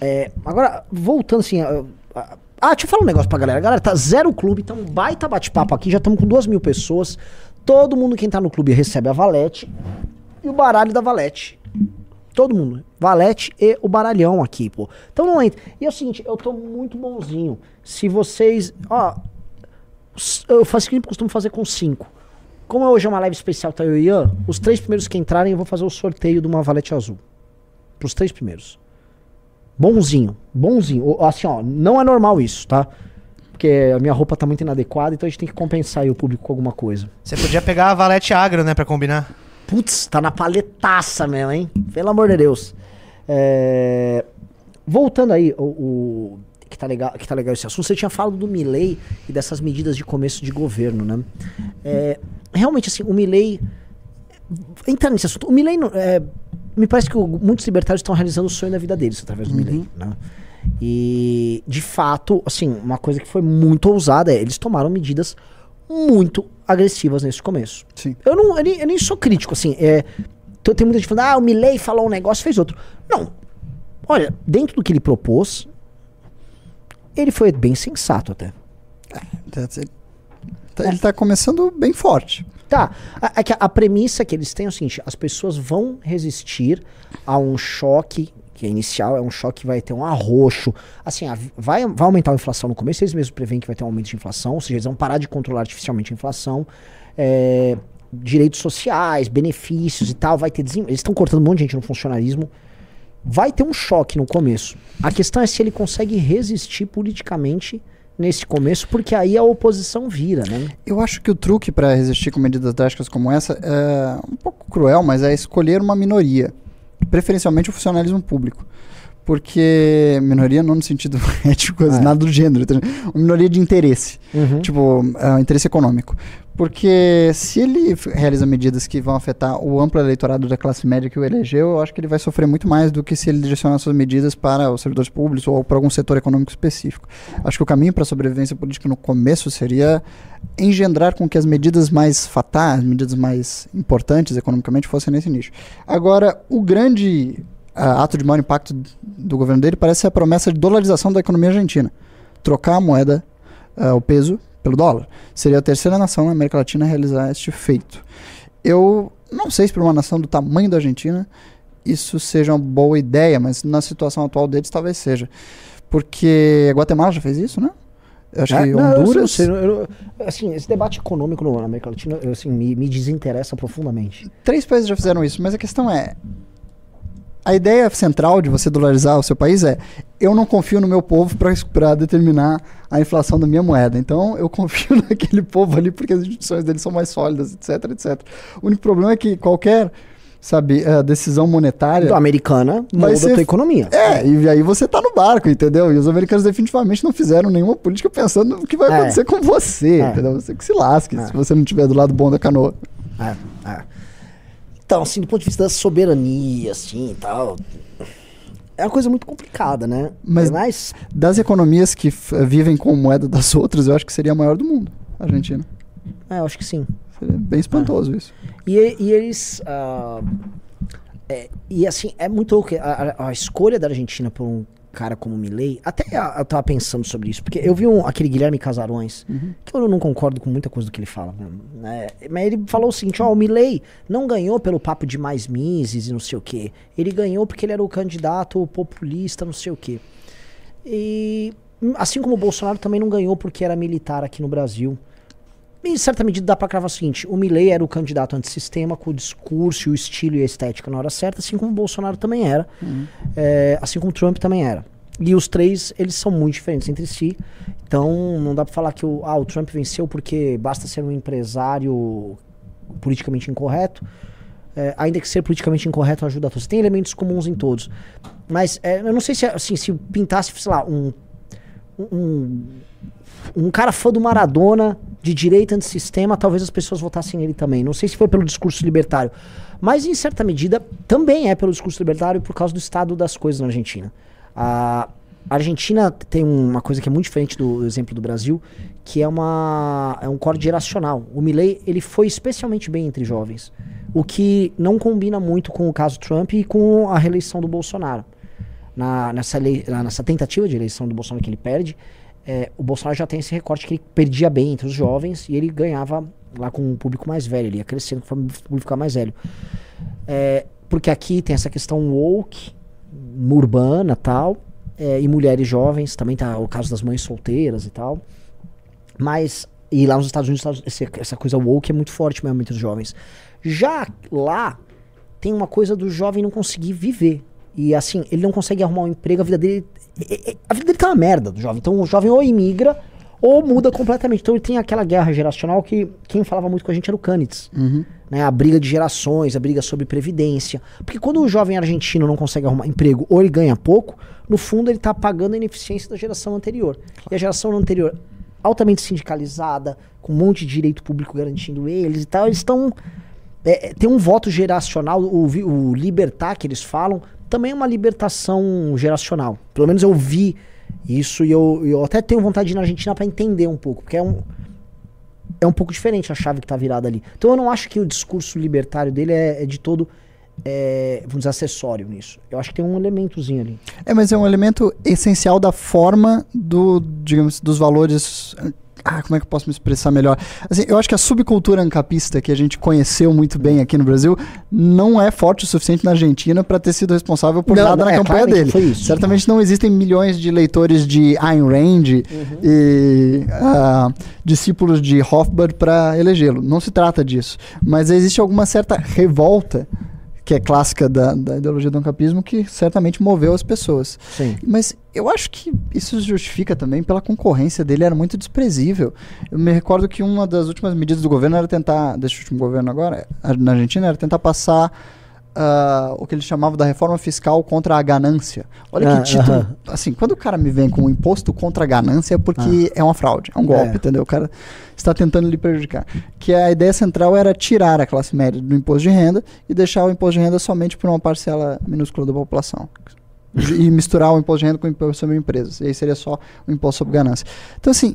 é, agora, voltando assim. a- a- Ah, deixa eu falar um negócio pra galera. Galera, tá zero clube, então baita bate-papo aqui. Já estamos com duas mil pessoas. Todo mundo quem tá no clube recebe a valete e o baralho da valete. Todo mundo. Valete e o baralhão aqui, pô. Então não entra. E é o seguinte, eu tô muito bonzinho. Se vocês. Ó, eu faço o que eu costumo fazer com cinco. Como hoje é uma live especial, tá eu e Ian, os três primeiros que entrarem, eu vou fazer o sorteio de uma valete azul. Pros três primeiros. Bonzinho, bonzinho. Assim, ó, não é normal isso, tá? Porque a minha roupa tá muito inadequada, então a gente tem que compensar o público com alguma coisa. Você podia pegar a Valete Agro, né, pra combinar. Putz, tá na paletaça mesmo, hein? Pelo amor de Deus. É, Voltando aí, o, o- Que, tá legal, que tá legal esse assunto, você tinha falado do Milley e dessas medidas de começo de governo, né? É, Realmente, assim, o Milley... Entrando nesse assunto, o Milley... não- é, me parece que o- muitos libertários estão realizando o sonho da vida deles através do Milley, né? E, de fato, assim, uma coisa que foi muito ousada é eles tomaram medidas muito agressivas nesse começo. Sim. Eu, não, eu, nem, eu nem sou crítico, assim. É, tem tem muita gente falando, ah, o Milley falou um negócio, fez outro. Não. Olha, dentro do que ele propôs, ele foi bem sensato até. Tá- Ele tá começando bem forte. Tá, a, é que a, a premissa que eles têm é o seguinte, as pessoas vão resistir a um choque, que é inicial, é um choque que vai ter um arroxo. Assim, a- vai, vai aumentar a inflação no começo, eles mesmos preveem que vai ter um aumento de inflação, ou seja, eles vão parar de controlar artificialmente a inflação. é, direitos sociais, benefícios e tal, vai ter desem... Eles estão cortando um monte de gente no funcionarismo. Vai ter um choque no começo. A questão é se ele consegue resistir politicamente nesse começo, porque aí a oposição vira, né? Eu acho que o truque para resistir com medidas drásticas como essa é um pouco cruel, mas é escolher uma minoria, preferencialmente o funcionalismo público. Porque minoria não no sentido ético, É. nada do gênero, uma minoria de interesse, tipo, é, interesse econômico. Porque se ele realiza medidas que vão afetar o amplo eleitorado da classe média que o elegeu, eu acho que ele vai sofrer muito mais do que se ele direcionar suas medidas para os servidores públicos ou para algum setor econômico específico. Acho que o caminho para a sobrevivência política no começo seria engendrar com que as medidas mais fatais, medidas mais importantes economicamente fossem nesse nicho. Agora, o grande ah, ato de maior impacto do governo dele parece ser a promessa de dolarização da economia argentina. Trocar a moeda, ah, o peso, pelo dólar. Seria a terceira nação na América Latina a realizar este feito. Eu não sei se para uma nação do tamanho da Argentina isso seja uma boa ideia, mas na situação atual deles talvez seja. Porque a Guatemala já fez isso, né? Eu acho É, que não, Honduras. eu- eu- assim, esse debate econômico na América Latina eu, assim, me, me desinteressa profundamente. Três países já fizeram isso, mas a questão é. A ideia central de você dolarizar o seu país é: eu não confio no meu povo para determinar a inflação da minha moeda. Então eu confio naquele povo ali porque as instituições deles são mais sólidas, etc, etc. O único problema é que qualquer, sabe, eh, decisão monetária. A americana muda ser- a tua economia. É, e aí você tá no barco, entendeu? E os americanos definitivamente não fizeram nenhuma política pensando no que vai É. acontecer com você, É. entendeu? Você que se lasque É. se você não estiver do lado bom da canoa. É, é. Então, assim, do ponto de vista da soberania, assim, e tal, é uma coisa muito complicada, né? Mas- É. Das economias que vivem com moeda das outras, eu acho que seria a maior do mundo, a Argentina. É, eu acho que sim. Seria bem espantoso isso. E, e eles... ah, é, e assim, é muito louco. A, a- a escolha da Argentina por um cara como o Milley, até eu tava pensando sobre isso, porque eu vi um, aquele Guilherme Casarões, que eu não concordo com muita coisa do que ele fala, né? Mas ele falou o seguinte, ó, o Milley não ganhou pelo papo de mais Mises e não sei o quê. Ele ganhou porque ele era o candidato populista, não sei o quê. E assim como o Bolsonaro também não ganhou porque era militar aqui no Brasil. Em certa medida dá pra cravar o seguinte: o Milley era o candidato antissistema com o discurso, o estilo e a estética na hora certa, assim como o Bolsonaro também era, é, assim como o Trump também era. E os três, eles são muito diferentes entre si. Então, não dá pra falar que o, ah, o Trump venceu porque basta ser um empresário politicamente incorreto. É, ainda que ser politicamente incorreto ajuda a todos. Tem elementos comuns em todos. Mas é, eu não sei se, assim, se pintasse, sei lá, um, um, um cara fã do Maradona, de direita antissistema, talvez as pessoas votassem nele também. Não sei se foi pelo discurso libertário. Mas, em certa medida, também é pelo discurso libertário por causa do estado das coisas na Argentina. A Argentina tem uma coisa que é muito diferente do exemplo do Brasil, que é, uma, é um corte geracional. O Milley, ele foi especialmente bem entre jovens, o que não combina muito com o caso Trump e com a reeleição do Bolsonaro. Na, nessa, na- nessa tentativa de eleição do Bolsonaro que ele perde, é, o Bolsonaro já tem esse recorte que ele perdia bem entre os jovens e ele ganhava lá com um público mais velho, ele ia crescendo conforme o público ficar mais velho. É, porque aqui tem essa questão woke, urbana tal, é, e mulheres jovens, também tá o caso das mães solteiras e tal. Mas, e lá nos Estados Unidos, essa coisa woke é muito forte mesmo entre os jovens. Já lá, tem uma coisa do jovem não conseguir viver. E assim, ele não consegue arrumar um emprego, a vida dele. A vida dele tá uma merda do jovem. Então o jovem ou imigra ou muda completamente. Então ele tem aquela guerra geracional que quem falava muito com a gente era o Canitz. Né, a briga de gerações, a briga sobre previdência. Porque quando o jovem argentino não consegue arrumar emprego ou ele ganha pouco, no fundo ele está pagando a ineficiência da geração anterior. E a geração anterior, altamente sindicalizada, com um monte de direito público garantindo eles e tal, eles estão. É, é, tem um voto geracional, o, o libertar que eles falam, também é uma libertação geracional. Pelo menos eu vi isso e eu, eu até tenho vontade de ir na Argentina para entender um pouco, porque é um, é um pouco diferente a chave que tá virada ali. Então eu não acho que o discurso libertário dele é, é de todo, é, vamos dizer, acessório nisso. Eu acho que tem um elementozinho ali. É, mas é um elemento essencial da forma do, digamos, dos valores. Ah, como é que eu posso me expressar melhor? Assim, eu acho que a subcultura ancapista que a gente conheceu muito bem aqui no Brasil não é forte o suficiente na Argentina para ter sido responsável por Não, nada não, na é, campanha dele. isso. Certamente não existem milhões de leitores de Ayn Rand e ah, discípulos de Hofbard para elegê-lo. Não se trata disso. Mas existe alguma certa revolta que é clássica da, da ideologia do ancapismo, que certamente moveu as pessoas. Sim. Mas eu acho que isso se justifica também pela concorrência dele, era muito desprezível. Eu me recordo que uma das últimas medidas do governo era tentar, desse último governo agora, na Argentina, era tentar passar ah, o que eles chamavam da reforma fiscal contra a ganância. Olha Ah, que título. aham. Assim, quando o cara me vem com um imposto contra a ganância é porque é uma fraude, é um golpe, É. entendeu? O cara está tentando lhe prejudicar. Que a ideia central era tirar a classe média do imposto de renda e deixar o imposto de renda somente para uma parcela minúscula da população. e misturar o imposto de renda com o imposto sobre empresas. E aí seria só o imposto sobre ganância. Então, assim,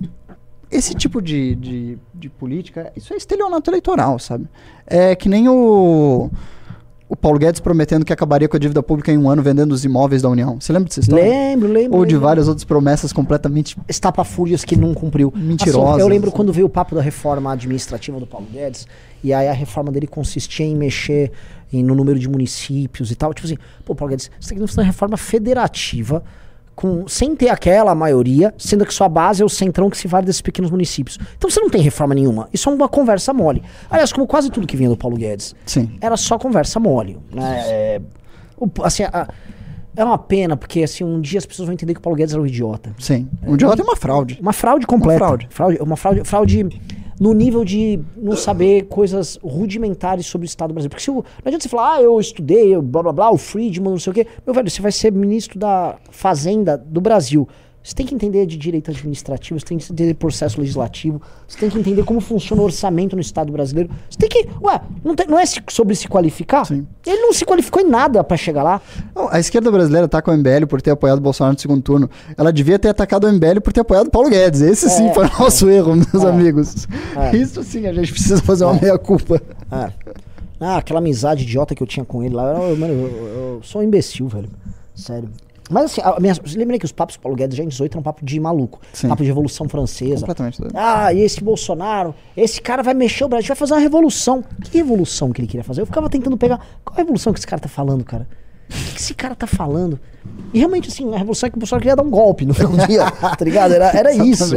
esse tipo de, de, de política, isso é estelionato eleitoral, sabe? É que nem o, o Paulo Guedes prometendo que acabaria com a dívida pública em um ano vendendo os imóveis da União. Você lembra dessa história? Lembro, lembro. Ou de lembro. várias outras promessas completamente estapafúrias que não cumpriu. Mentirosas, Assim, eu lembro assim. quando veio o papo da reforma administrativa do Paulo Guedes, e aí a reforma dele consistia em mexer em- no número de municípios e tal. Tipo assim, pô, Paulo Guedes, você tem que fazer uma reforma federativa com, sem ter aquela maioria, sendo que sua base é o centrão que se vale desses pequenos municípios. Então você não tem reforma nenhuma. Isso é uma conversa mole. Aliás, como quase tudo que vinha do Paulo Guedes Sim. era só conversa mole. Né? É, assim, a- é uma pena, porque assim, um dia as pessoas vão entender que o Paulo Guedes era um idiota. Sim. Um ela tem uma fraude. Uma fraude completa. Uma fraude. fraude. Uma fraude, fraude no nível de não saber coisas rudimentares sobre o Estado brasileiro. Porque se o, não adianta você falar, ah, eu estudei, eu blá blá blá, o Friedman, não sei o quê. Meu velho, você vai ser ministro da Fazenda do Brasil. Você tem que entender de direito administrativo, você tem que entender de processo legislativo, você tem que entender como funciona o orçamento no Estado brasileiro. Você tem que. Ué, não, tem- não é sobre se qualificar? Sim. Ele não se qualificou em nada pra chegar lá. Não, a esquerda brasileira tá com o MBL por ter apoiado o Bolsonaro no segundo turno. Ela devia ter atacado o MBL por ter apoiado o Paulo Guedes. Esse sim É, foi o nosso erro, meus É. amigos. É. Isso sim, a gente precisa fazer uma É. meia-culpa. Ah, aquela amizade idiota que eu tinha com ele lá. Eu, mano, eu, eu sou um imbecil, velho. Sério. Mas assim, a minha, lembrei que os papos do Paulo Guedes já em 18 eram um papo de maluco. Sim. Papo de Revolução Francesa. Completamente doido. Ah, e esse Bolsonaro, esse cara vai mexer o Brasil, vai fazer uma revolução. Que revolução que ele queria fazer? Eu ficava tentando pegar. Qual revolução que esse cara tá falando, cara? O que, esse cara tá falando? E realmente, assim, a revolução é que o Bolsonaro queria dar um golpe no final do dia, tá ligado? Era, era isso.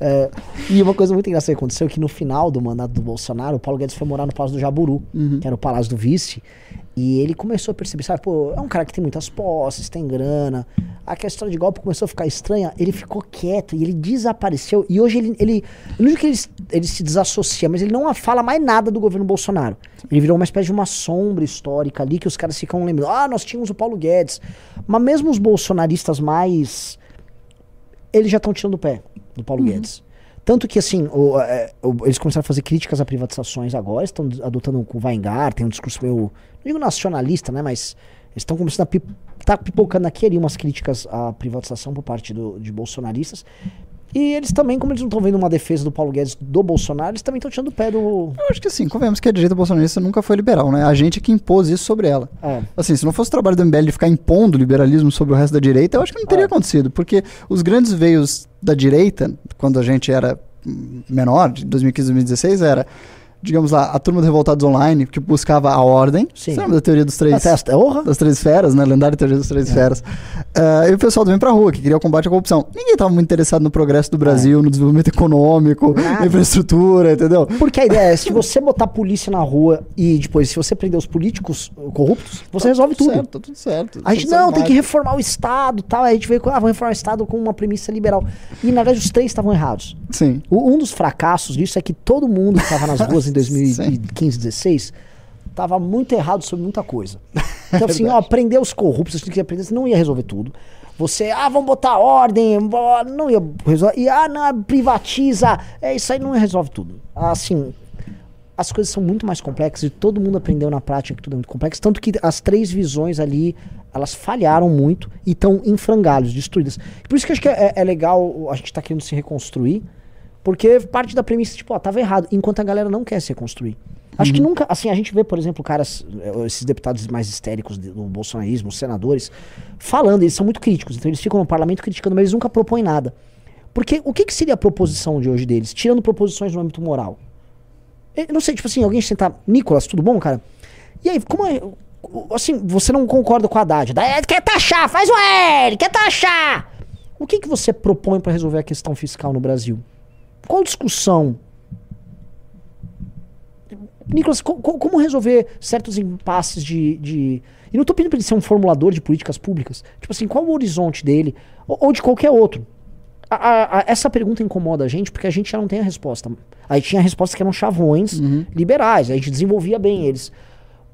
É, e uma coisa muito engraçada que aconteceu é que no final do mandato do Bolsonaro, o Paulo Guedes foi morar no Palácio do Jaburu, que era o palácio do vice. E ele começou a perceber, sabe, pô, é um cara que tem muitas posses, tem grana. A questão de golpe começou a ficar estranha. Ele ficou quieto e ele desapareceu. E hoje ele. ele eu não digo que ele, ele se desassocia, mas ele não fala mais nada do governo Bolsonaro. Ele virou uma espécie de uma sombra histórica ali que os caras ficam lembrando. Ah, nós tínhamos o Paulo Guedes. Mas mesmo os bolsonaristas mais. Eles já estão tirando o pé do Paulo Guedes. Tanto que, assim, o- é, o- eles começaram a fazer críticas a privatizações agora, estão adotando com o Weingarten, tem um discurso meio, digo nacionalista, né, mas eles estão começando a pi- tá pipocando aqui ali umas críticas à privatização por parte do- de bolsonaristas. E eles também, como eles não estão vendo uma defesa do Paulo Guedes do Bolsonaro, eles também estão tirando o pé do... Eu acho que assim, convenhamos que a direita bolsonarista nunca foi liberal, né? A gente que impôs isso sobre ela. É. Assim, se não fosse o trabalho do MBL de ficar impondo liberalismo sobre o resto da direita, eu acho que não teria É. acontecido. Porque os grandes veios da direita, quando a gente era menor, de 2015, 2016, era, digamos lá, a turma do Revoltados Online, que buscava a ordem. Sim. Você lembra da teoria dos três... Até as, orra? das três esferas, né? Lendária teoria das três esferas. Ah, e o pessoal do Vem Pra Rua, que queria o combate à corrupção. Ninguém estava muito interessado no progresso do Brasil, no desenvolvimento econômico, Nada. na infraestrutura, entendeu? Porque a ideia é, se você botar a polícia na rua e depois, se você prender os políticos uh, corruptos, você resolve tudo. Certo, tá tudo certo. A gente, não, tem que reformar o Estado tal. Aí a gente veio com, ah, vamos reformar o Estado com uma premissa liberal. E na verdade os três estavam errados. Sim. O- um dos fracassos disso é que todo mundo que estava nas ruas em 2015, 16 estava muito errado sobre muita coisa. Então, assim, ó, prender os corruptos, você tinha que aprender, você não ia resolver tudo. Você, ah, vamos botar ordem, não ia resolver. E, ah, não, privatiza. É, isso aí não resolve tudo. Assim, as coisas são muito mais complexas e todo mundo aprendeu na prática que tudo é muito complexo. Tanto que as três visões ali, elas falharam muito e estão em frangalhos, destruídas. Por isso que eu acho que é, é legal a gente tá querendo se reconstruir, porque parte da premissa, tipo, ó, tava errado, enquanto a galera não quer se reconstruir. Acho que nunca, assim, a gente vê, por exemplo, caras, eh, esses deputados mais histéricos do bolsonarismo, os senadores, falando, eles são muito críticos, então eles ficam no parlamento criticando, mas eles nunca propõem nada. Porque o que, que seria a proposição de hoje deles? Tirando proposições no âmbito moral. Eu não sei, tipo assim, alguém sentar, Nicolas, tudo bom, cara? E aí, como é. Assim, você não concorda com a Haddad. Quer taxar, faz o L, quer taxar! O que, que você propõe pra resolver a questão fiscal no Brasil? Qual discussão? Nicolas, co- co- como resolver certos impasses de, de. E não tô pedindo pra ele ser um formulador de políticas públicas. Tipo assim, qual o horizonte dele? Ou, ou de qualquer outro. A- a- a- essa pergunta incomoda a gente porque a gente já não tem a resposta. Aí tinha respostas que eram chavões liberais, a gente desenvolvia bem eles.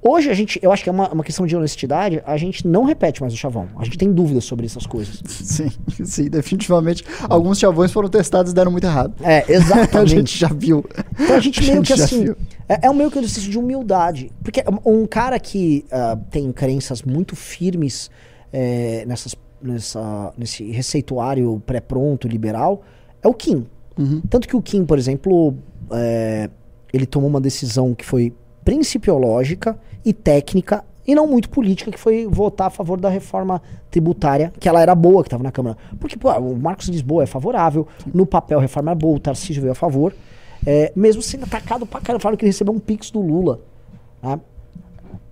Hoje a gente, eu acho que é uma, uma questão de honestidade, a gente não repete mais o chavão. A gente tem dúvidas sobre essas coisas. Sim, sim, definitivamente. Alguns chavões foram testados e deram muito errado. É, A exatamente. gente já viu. Então a gente meio que já assim. viu. É, é um meio que um exercício de humildade. Porque um cara que ah, tem crenças muito firmes é, nessas, nessa, nesse receituário pré-pronto liberal é o Kim. Uhum. Tanto que o Kim, por exemplo, é, ele tomou uma decisão que foi principiológica e técnica e não muito política, que foi votar a favor da reforma tributária, que ela era boa, que estava na Câmara. Porque pô, o Marcos Lisboa é favorável, no papel a reforma é boa, o Tarcísio veio a favor, é, mesmo sendo atacado pra caramba, falaram que ele recebeu um pix do Lula. né?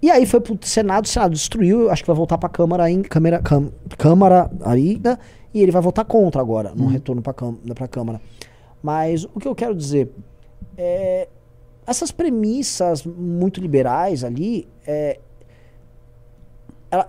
E aí foi pro Senado, o Senado destruiu, acho que vai voltar pra Câmara, em, Câmara, Cam- Câmara ainda, e ele vai votar contra agora, no retorno pra, Cam, pra Câmara. Mas o que eu quero dizer é. Essas premissas muito liberais ali. É, ela,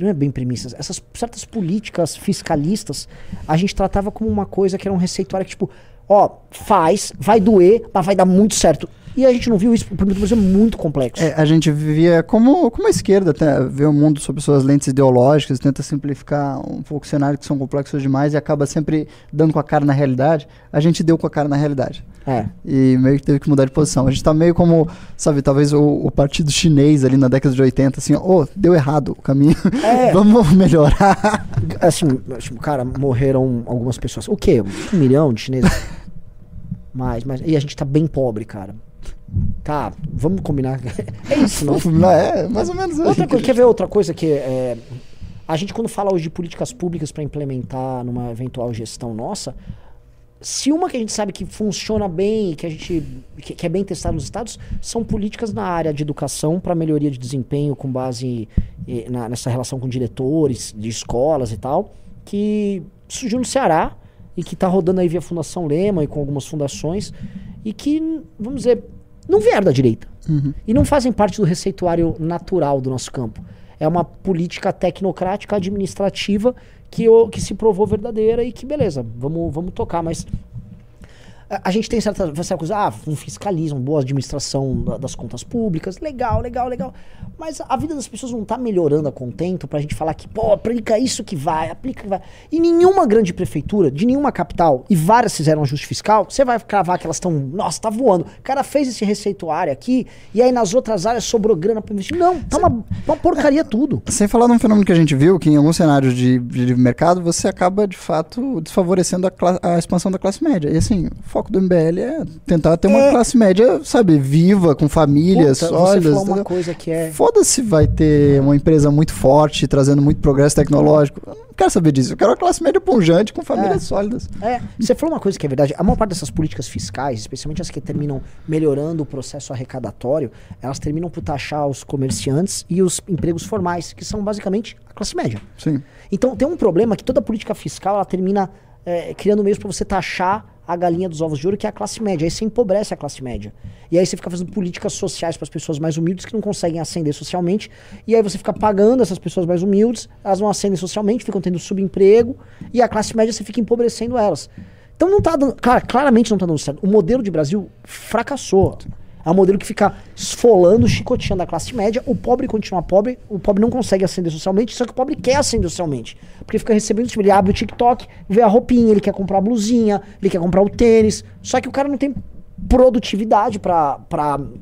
não é bem premissas. Essas certas políticas fiscalistas a gente tratava como uma coisa que era um receituário que, tipo, ó, faz, vai doer, mas vai dar muito certo. E a gente não viu isso, o Brasil é muito complexo. É, a gente vivia como, como a esquerda até, vê o mundo sob suas lentes ideológicas, tenta simplificar um pouco cenários que são complexos demais e acaba sempre dando com a cara na realidade. A gente deu com a cara na realidade. É. E meio que teve que mudar de posição. A gente tá meio como, sabe, talvez o, o partido chinês ali na década de 80, assim, ô, deu errado o caminho. É. Vamos melhorar. Assim, tipo, cara, morreram algumas pessoas. O quê? Um milhão de chineses? mais, mais. E a gente tá bem pobre, cara. Tá, vamos combinar. É isso, não? Não, é, mais ou menos Outra coisa, quer ver outra coisa que é, a gente quando fala hoje de políticas públicas para implementar numa eventual gestão nossa, se uma que a gente sabe que funciona bem, que a gente que, que é bem testada nos estados, são políticas na área de educação para melhoria de desempenho com base eh, na- nessa relação com diretores de escolas e tal, que surgiu no Ceará e que está rodando aí via Fundação Lema e com algumas fundações e que, vamos dizer, não vieram da direita e não fazem parte do receituário natural do nosso campo. É uma política tecnocrática administrativa que, que se provou verdadeira e que, beleza, vamos, vamos tocar, mas a, a gente tem certa, certa coisa, ah, um fiscalismo, boa administração da- das contas públicas, legal, legal, legal. Mas a vida das pessoas não tá melhorando a contento pra gente falar que, pô, aplica isso que vai, aplica que vai. E nenhuma grande prefeitura, de nenhuma capital, e várias fizeram ajuste fiscal, você vai cravar que elas estão, nossa, tá voando. O cara fez esse receituário aqui, e aí nas outras áreas sobrou grana pra investir. Não, tá uma, uma porcaria tudo. Sem falar num fenômeno que a gente viu, que em alguns cenários de, de mercado, você acaba, de fato, desfavorecendo a, a expansão da classe média. E assim, o foco do MBL é tentar ter uma É. classe média, sabe, viva, com famílias Puta, você sólidas. falou uma coisa que é... Foda-se vai ter uma empresa muito forte, trazendo muito progresso tecnológico. Eu não quero saber disso. Eu quero uma classe média pujante com famílias É. sólidas. É, você falou uma coisa que é verdade. A maior parte dessas políticas fiscais, especialmente as que terminam melhorando o processo arrecadatório, elas terminam por taxar os comerciantes e os empregos formais, que são basicamente a classe média. Sim. Então tem um problema que toda política fiscal ela termina é, criando meios para você taxar a galinha dos ovos de ouro, que é a classe média. Aí você empobrece a classe média. E aí você fica fazendo políticas sociais para as pessoas mais humildes que não conseguem ascender socialmente. E aí você fica pagando essas pessoas mais humildes, elas não ascendem socialmente, ficam tendo subemprego, e a classe média você fica empobrecendo elas. Então não tá dando. Cara, claramente não tá dando certo. O modelo de Brasil fracassou. É um modelo que fica esfolando, chicoteando a classe média, o pobre continua pobre, o pobre não consegue ascender socialmente, só que o pobre quer ascender socialmente. Porque fica recebendo, tipo, ele abre o TikTok, vê a roupinha, ele quer comprar a blusinha, ele quer comprar o tênis, só que o cara não tem produtividade pra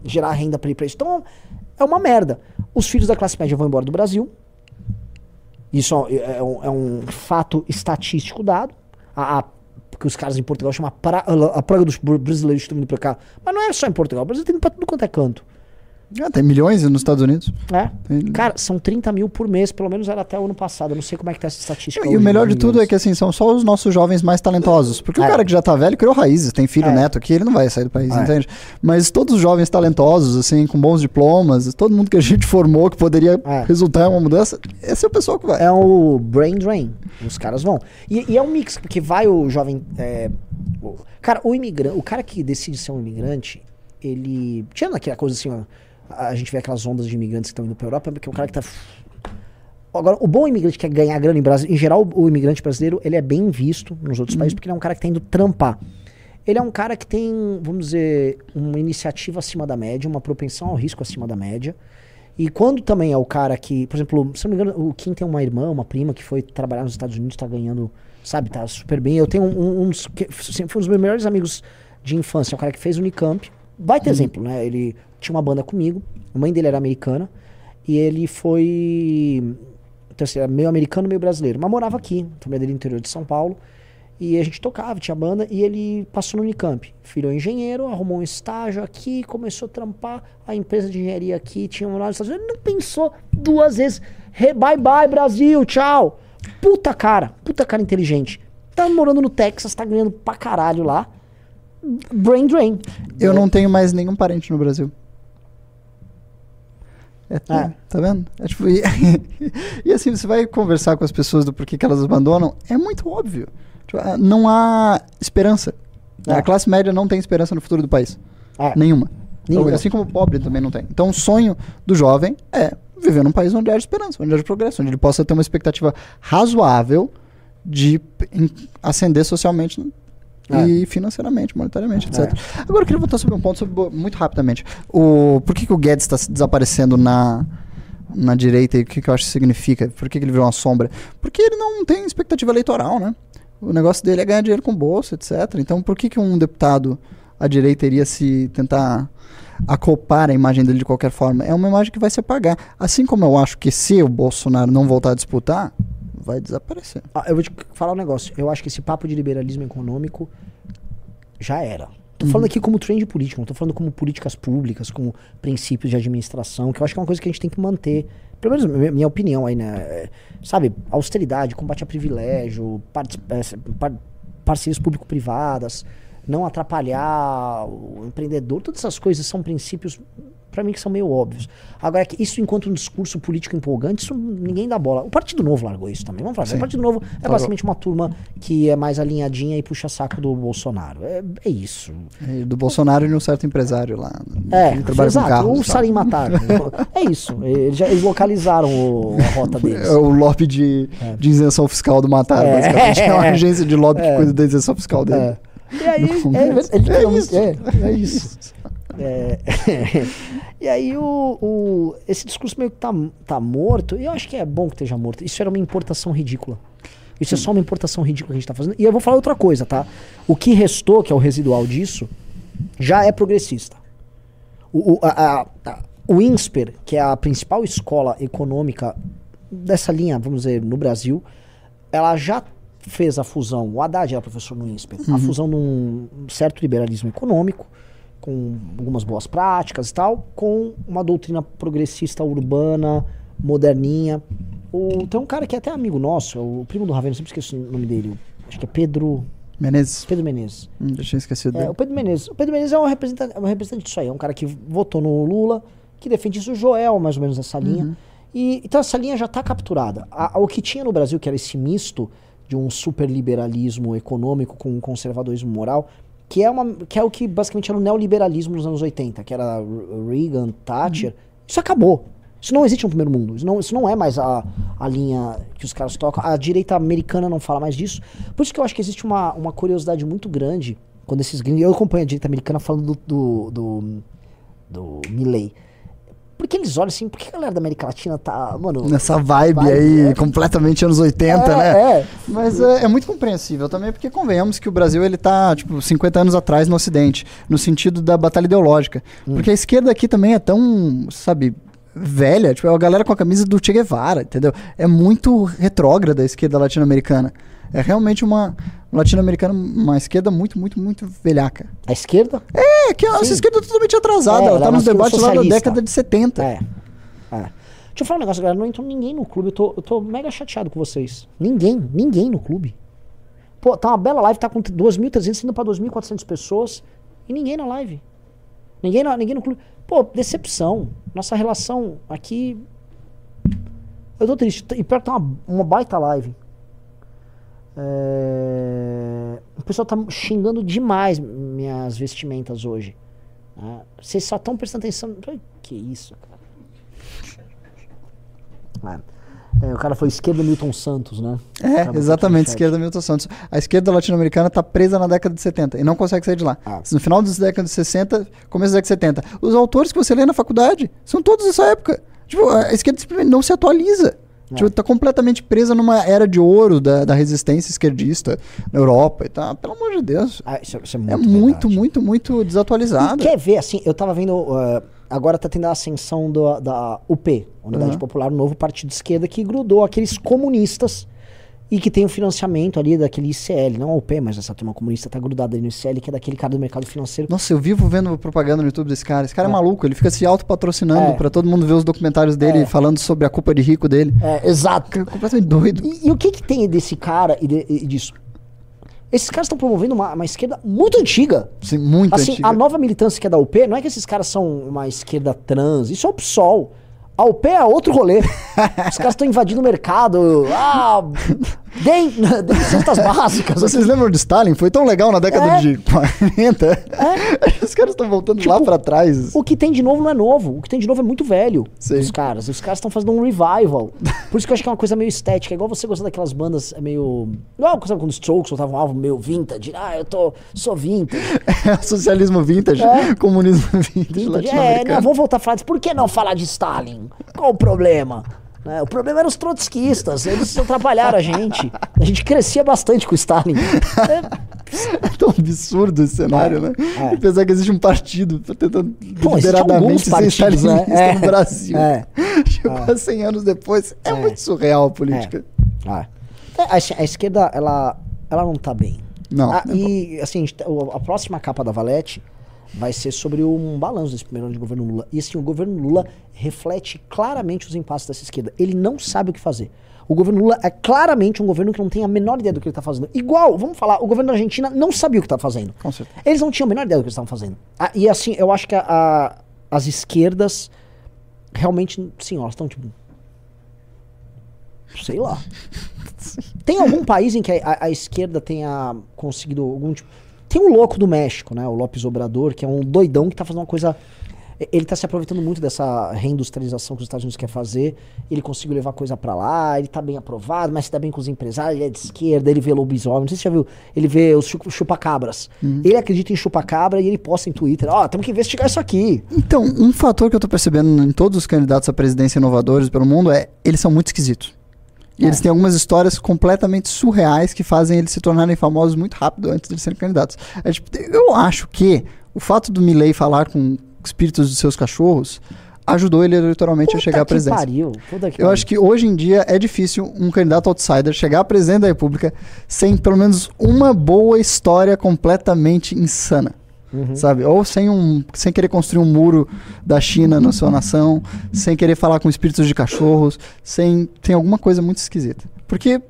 gerar renda pra ir pra isso. Então é uma merda. Os filhos da classe média vão embora do Brasil, isso é um, é um fato estatístico dado. A, a- porque os caras em Portugal chamam a, pra, a praga dos br- brasileiros que estão vindo pra cá. Mas não é só em Portugal. O Brasil tem pra tudo quanto é canto. Ah, tem milhões nos Estados Unidos. né? Tem- Cara, são 30 mil por mês. Pelo menos era até o ano passado. Eu não sei como é que tá essa estatística. E hoje, o melhor de tudo é que assim, são só os nossos jovens mais talentosos. Porque o É. cara que já tá velho criou raízes, tem filho, É. neto aqui, ele não vai sair do país, É. entende? Mas todos os jovens talentosos, assim, com bons diplomas, todo mundo que a gente formou que poderia É. resultar em uma mudança, esse é o pessoal que vai. É o brain drain. Os caras vão. E, e é um mix, porque vai o jovem. é, o- cara, o imigrante. O cara que decide ser um imigrante, ele. Tirando aquela coisa assim, ó, a gente vê aquelas ondas de imigrantes que estão indo pra Europa, porque é o cara que tá. Agora, o bom imigrante que quer ganhar grana em Brasil, em geral, o, imigrante brasileiro, ele é bem visto nos outros países, porque ele é um cara que tá indo trampar. Ele é um cara que tem, vamos dizer, uma iniciativa acima da média, uma propensão ao risco acima da média. E quando também é o cara que, por exemplo, se não me engano, o Kim tem uma irmã, uma prima que foi trabalhar nos Estados Unidos, tá ganhando, sabe, tá super bem. Eu tenho um, um, que, sempre foi um dos meus melhores amigos de infância, um cara que fez Unicamp. Vai ter exemplo, né? Ele tinha uma banda comigo, a mãe dele era americana, e ele foi. Então, assim, era meio americano, meio brasileiro. Mas morava aqui, família dele no interior de São Paulo. E a gente tocava, tinha banda, e ele passou no Unicamp. Filho é engenheiro, arrumou um estágio aqui, começou a trampar a empresa de engenharia aqui, tinha lá nos Estados Unidos. Ele não pensou duas vezes. Re- bye bye, Brasil, tchau. Puta cara, puta cara inteligente. Tá morando no Texas, tá ganhando pra caralho lá. Brain drain. Eu não tenho mais nenhum parente no Brasil. É, É. Tá vendo? É tipo, e, e assim, você vai conversar com as pessoas do porquê que elas abandonam, é muito óbvio. Tipo, ah, não há esperança. É. A classe média não tem esperança no futuro do país. É. Nenhuma. Nenhuma. assim como o pobre também não tem. Então o sonho do jovem é viver num país onde haja esperança, onde haja progresso, onde ele possa ter uma expectativa razoável de ascender socialmente e financeiramente, monetariamente, etc. Agora eu queria voltar sobre um ponto sobre, muito rapidamente. O, por que, que o Guedes está desaparecendo na, na direita e o que, que eu acho que significa? Por que, que ele virou uma sombra? Porque ele não tem expectativa eleitoral, né? O negócio dele é ganhar dinheiro com bolsa, etc. Então por que, que um deputado à direita iria se tentar acoplar a imagem dele de qualquer forma? É uma imagem que vai se apagar. Assim como eu acho que se o Bolsonaro não voltar a disputar, vai desaparecer. Ah, eu vou te falar um negócio. Eu acho que esse papo de liberalismo econômico já era. Tô falando aqui como trend político, não tô falando como políticas públicas, como princípios de administração, que eu acho que é uma coisa que a gente tem que manter. Pelo menos minha, minha opinião aí, né? É, Sabe, austeridade, combate a privilégio, parti- é, par- parcerias público-privadas, não atrapalhar o empreendedor, todas essas coisas são princípios para mim que são meio óbvios. Agora, que isso enquanto um discurso político empolgante, isso ninguém dá bola. O Partido Novo largou isso também. Vamos falar, assim, o Partido Novo é basicamente uma turma que é mais alinhadinha e puxa saco do Bolsonaro. É, é isso. É, do Bolsonaro e de um certo empresário lá. É, que trabalha com exato. carros, O. Salim Matar. é isso. Eles, já, eles localizaram o- a rota deles. É o lobby de, de isenção fiscal do Matar, É. basicamente. É uma agência de lobby que cuida da isenção fiscal dele. É. E aí, é, é, literalmente- isso. é, é isso. É. e aí o, o- esse discurso meio que tá, tá morto, e eu acho que é bom que esteja morto. Isso era uma importação ridícula. Isso é só uma importação ridícula que a gente tá fazendo. E eu vou falar outra coisa, tá? O que restou, que é o residual disso, já é progressista. O, o, a, a- a- o INSPER, que é a principal escola econômica dessa linha, vamos dizer, no Brasil, ela já fez a fusão, o Haddad era professor no INSPER, a fusão de um certo liberalismo econômico, com algumas boas práticas e tal, com uma doutrina progressista urbana, moderninha. O, tem um cara que é até amigo nosso, é o primo do Ravena, sempre esqueço o nome dele, acho que é Pedro, Menezes. Pedro Menezes. Hum, já tinha esquecido É, dele. o Pedro Menezes. O Pedro Menezes é um representante, é um representante disso aí. É um cara que votou no Lula, que defende isso. O Joel, mais ou menos, essa linha. E, então essa linha já está capturada. A- a- o que tinha no Brasil, que era esse misto de um superliberalismo econômico com um conservadorismo moral, que é, uma, que é o que basicamente era o neoliberalismo nos anos 80, que era Re- Reagan, Thatcher. Isso acabou. Isso não existe no primeiro mundo. Isso não, isso não é mais a, a linha que os caras tocam. A direita americana não fala mais disso. Por isso que eu acho que existe uma, uma curiosidade muito grande quando esses gringos. Eu acompanho a direita americana falando do, do, do, do Milley. Porque eles olham assim, por que a galera da América Latina tá. Mano. Nessa vibe, Vibe, aí, é. completamente anos 80, é, né? É. Mas é, é muito compreensível também, porque convenhamos que o Brasil ele tá, tipo, 50 anos atrás no Ocidente, no sentido da batalha ideológica. Hum. Porque a esquerda aqui também é tão, sabe, velha, tipo, é a galera com a camisa do Che Guevara, entendeu? É muito retrógrada a esquerda latino-americana. É realmente uma latino-americana, uma esquerda muito, muito, muito velhaca. A esquerda? É, que a nossa Sim. esquerda é totalmente atrasada, É, ela ela tá é nos debates lá da década de 70. É. é. Deixa eu falar um negócio, galera. Não entrou ninguém no clube. Eu tô, eu tô mega chateado com vocês. Ninguém, ninguém no clube. Pô, tá uma bela live, tá com 2.300 indo pra 2.400 pessoas. E ninguém na live. Ninguém, na, ninguém no clube. Pô, decepção. Nossa relação aqui. Eu tô triste. E pior que tá uma, uma baita live. É, O pessoal tá xingando demais minhas vestimentas hoje. né? Vocês só estão prestando atenção. Que isso, cara. É. É, o cara foi esquerda Milton Santos, né? É, exatamente, esquerda Milton Santos. A esquerda latino-americana tá presa na década de 70 e não consegue sair de lá. Ah. No final das décadas de 60, começo da década de 70. Os autores que você lê na faculdade são todos dessa época. Tipo, a esquerda simplesmente não se atualiza. É. Tipo, tá completamente presa numa era de ouro da, da resistência esquerdista na Europa e tal. Pelo amor de Deus. Ah, isso, isso é É muito, muito, muito, muito E quer ver, assim, eu tava vendo. uh, agora tá tendo a ascensão do- da UP, Unidade Uhum. Popular, um novo partido de esquerda, que grudou aqueles comunistas e que tem o financiamento ali daquele ICL, não a UP, mas essa turma comunista tá grudada ali no ICL, que é daquele cara do mercado financeiro. Nossa, eu vivo vendo propaganda no YouTube desse cara. Esse cara é, É. maluco, ele fica se autopatrocinando É. pra todo mundo ver os documentários dele É. falando sobre a culpa de rico dele. É, exato. Fica completamente doido. E, e o que que tem desse cara e, de- e disso? Esses caras estão promovendo uma, uma esquerda muito antiga. Sim, muito assim, antiga. a nova militância que é da UP, não é que esses caras são uma esquerda trans, isso é o PSOL. A UP é outro rolê. Os caras estão invadindo o mercado. Ah, deem, deem cestas básicas. Vocês lembram de Stalin? Foi tão legal na década É. de 40. Os caras estão voltando lá Tipo, pra trás. O que tem de novo não é novo. O que tem de novo é muito velho. Sim. Os caras. Os caras estão fazendo um revival. Por isso que eu acho que é uma coisa meio estética. É igual você gostar daquelas bandas é meio. Igual sabe, quando os Strokes soltavam um álbum meio vintage. Ah, eu tô. sou vintage. Socialismo vintage, É. comunismo vintage, vintage. É, não, vamos voltar a falar disso. Por que não falar de Stalin? Qual o problema? né? o problema eram os trotskistas. Eles atrapalharam a gente. A gente crescia bastante com o Stalin. É, É tão absurdo esse cenário, É, né? é. Pensar que existe um partido tentando Pô, deliberadamente alguns ser partidos, né? É. no Brasil. É. Chegou 100 anos depois. É, É. muito surreal a política. É, A, a esquerda, ela, ela não tá bem. Não. Ah, e, assim, a a próxima capa da Valete vai ser sobre um balanço desse primeiro ano de governo Lula. E, assim, o governo Lula reflete claramente os impasses dessa esquerda. Ele não sabe o que fazer. O governo Lula é claramente um governo que não tem a menor ideia do que ele tá fazendo. Igual, vamos falar, o governo da Argentina não sabia o que tá fazendo. Com certeza. Eles não tinham a menor ideia do que eles estavam fazendo. Ah, e assim, eu acho que a- a- as esquerdas realmente, sim, elas estão tipo. Sei lá. Tem algum país em que a, a- a esquerda tenha conseguido algum tipo. Tem o louco do México, né? O López Obrador, que é um doidão que tá fazendo uma coisa. Ele tá se aproveitando muito dessa reindustrialização que os Estados Unidos quer fazer. Ele conseguiu levar coisa pra lá, ele tá bem aprovado, mas se dá bem com os empresários, ele é de esquerda, ele vê lobisomem. Não sei se você já viu. Ele vê os chu- chupacabras. Ele acredita em chupacabra e ele posta em Twitter: Ó, temos que investigar isso aqui. Então, um fator que eu tô percebendo em todos os candidatos à presidência inovadores pelo mundo é eles são muito esquisitos. E É. eles têm algumas histórias completamente surreais que fazem eles se tornarem famosos muito rápido antes de eles serem candidatos. É, tipo, eu acho que o fato do Milley falar com espíritos dos seus cachorros ajudou ele eleitoralmente a chegar à presidência. Pariu. Puta que Eu pariu. acho que hoje em dia é difícil um candidato outsider chegar a presidente da República sem pelo menos uma boa história completamente insana. Uhum. Sabe? Ou sem, um, sem querer construir um muro da China na sua nação, sem querer falar com espíritos de cachorros, sem. Tem alguma coisa muito esquisita. Porque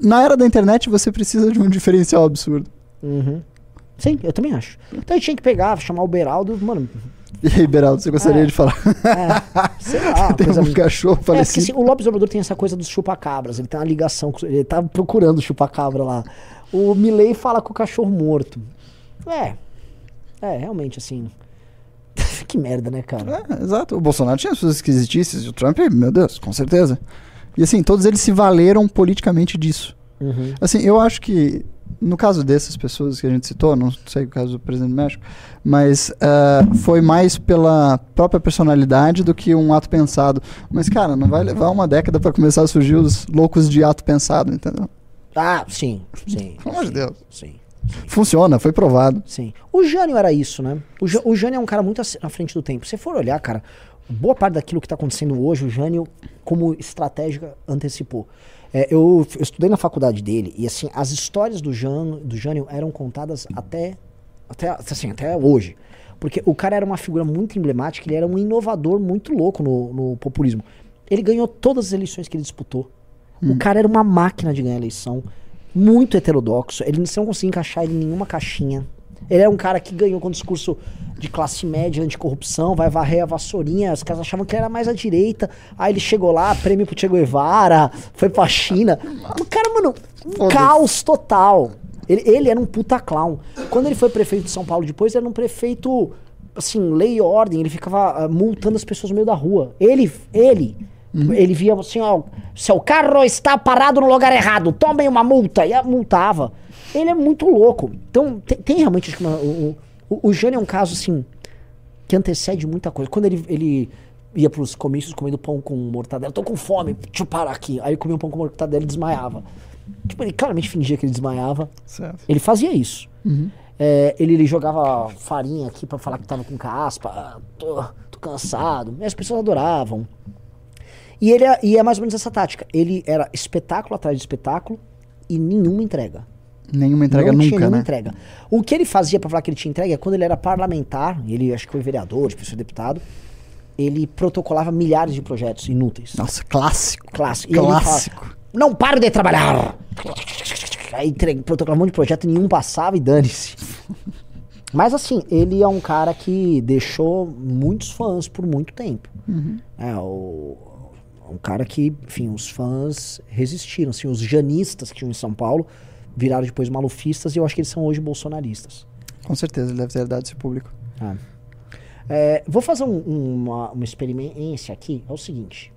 na era da internet você precisa de um diferencial absurdo. Uhum. Sim, eu também acho. Então a gente tinha que pegar, chamar o Beraldo, mano. E aí, Beraldo, você gostaria É. de falar? É, sei lá, tem um cachorro É, porque assim, o Lopes Obrador tem essa coisa dos chupacabras, ele tem uma ligação, com, ele tá procurando o chupacabra lá. O Milley fala com o cachorro morto. É, é, realmente assim. que merda, né, cara? É, exato. O Bolsonaro tinha suas esquisitices, e o Trump, meu Deus, com certeza. E assim, todos eles se valeram politicamente disso. Uhum. Assim, eu acho que no caso dessas pessoas que a gente citou, não sei o caso do presidente do México, mas ah, foi mais pela própria personalidade do que um ato pensado. Mas, cara, não vai levar uma década para começar a surgir os loucos de ato pensado, entendeu? Ah, sim, sim. Pelo amor de Deus. Sim, Funciona, foi provado. sim. O Jânio era isso, né? O, Jã- o Jânio é um cara muito à frente do tempo. Se for olhar, cara, boa parte daquilo que tá acontecendo hoje, o Jânio, como estratégia, antecipou. É, eu, eu estudei na faculdade dele e assim, as histórias do, Jânio, do Jânio eram contadas até, até, assim, até hoje. Porque o cara era uma figura muito emblemática, ele era um inovador muito louco no, no populismo. Ele ganhou todas as eleições que ele disputou. O cara era uma máquina de ganhar eleição, muito heterodoxo. Ele não conseguia encaixar ele em nenhuma caixinha. Ele era um cara que ganhou com um discurso de classe média, anticorrupção, vai varrer a vassourinha. Os caras achavam que ele era mais à direita. Aí ele chegou lá, prêmio pro Che Guevara, foi pra China. O cara, mano, um caos total. Ele, ele era um puta clown. Quando ele foi prefeito de São Paulo depois, ele era um prefeito, assim, lei e ordem. Ele ficava ah, multando as pessoas no meio da rua. Ele, ele, ele via assim, ó, seu carro está parado no lugar errado, tomem uma multa. E a- multava. Ele é muito louco. Então, tem, tem realmente, uma- o, o, o Jânio é um caso, assim, que antecede muita coisa. Quando ele, ele ia pros comícios comendo pão com mortadela, tô com fome, deixa eu parar aqui. Aí ele comia um pão com mortadela e desmaiava. Tipo, ele claramente fingia que ele desmaiava. Certo. Ele fazia isso. É, ele, ele jogava farinha aqui pra falar que tava com caspa. Ah, tô, tô cansado. E as pessoas adoravam. E ele é, e é mais ou menos essa tática. Ele era espetáculo atrás de espetáculo e nenhuma entrega. Nenhuma entrega não tinha nunca, nenhuma né? entrega. O que ele fazia pra falar que ele tinha entrega é quando ele era parlamentar, ele acho que foi vereador, depois foi deputado, ele protocolava milhares de projetos inúteis. Nossa, clássico. Clássico. E Clássico. não paro de trabalhar! Aí entre- protocolava um monte de projeto, nenhum passava e dane-se. Mas assim, ele é um cara que deixou muitos fãs por muito tempo. É, o, um cara que, enfim, os fãs resistiram. Assim, os janistas que tinham em São Paulo viraram depois malufistas e eu acho que eles são hoje bolsonaristas. Com certeza, ele deve ter herdado esse público. É. É, vou fazer um- uma, uma experiência aqui. É o seguinte.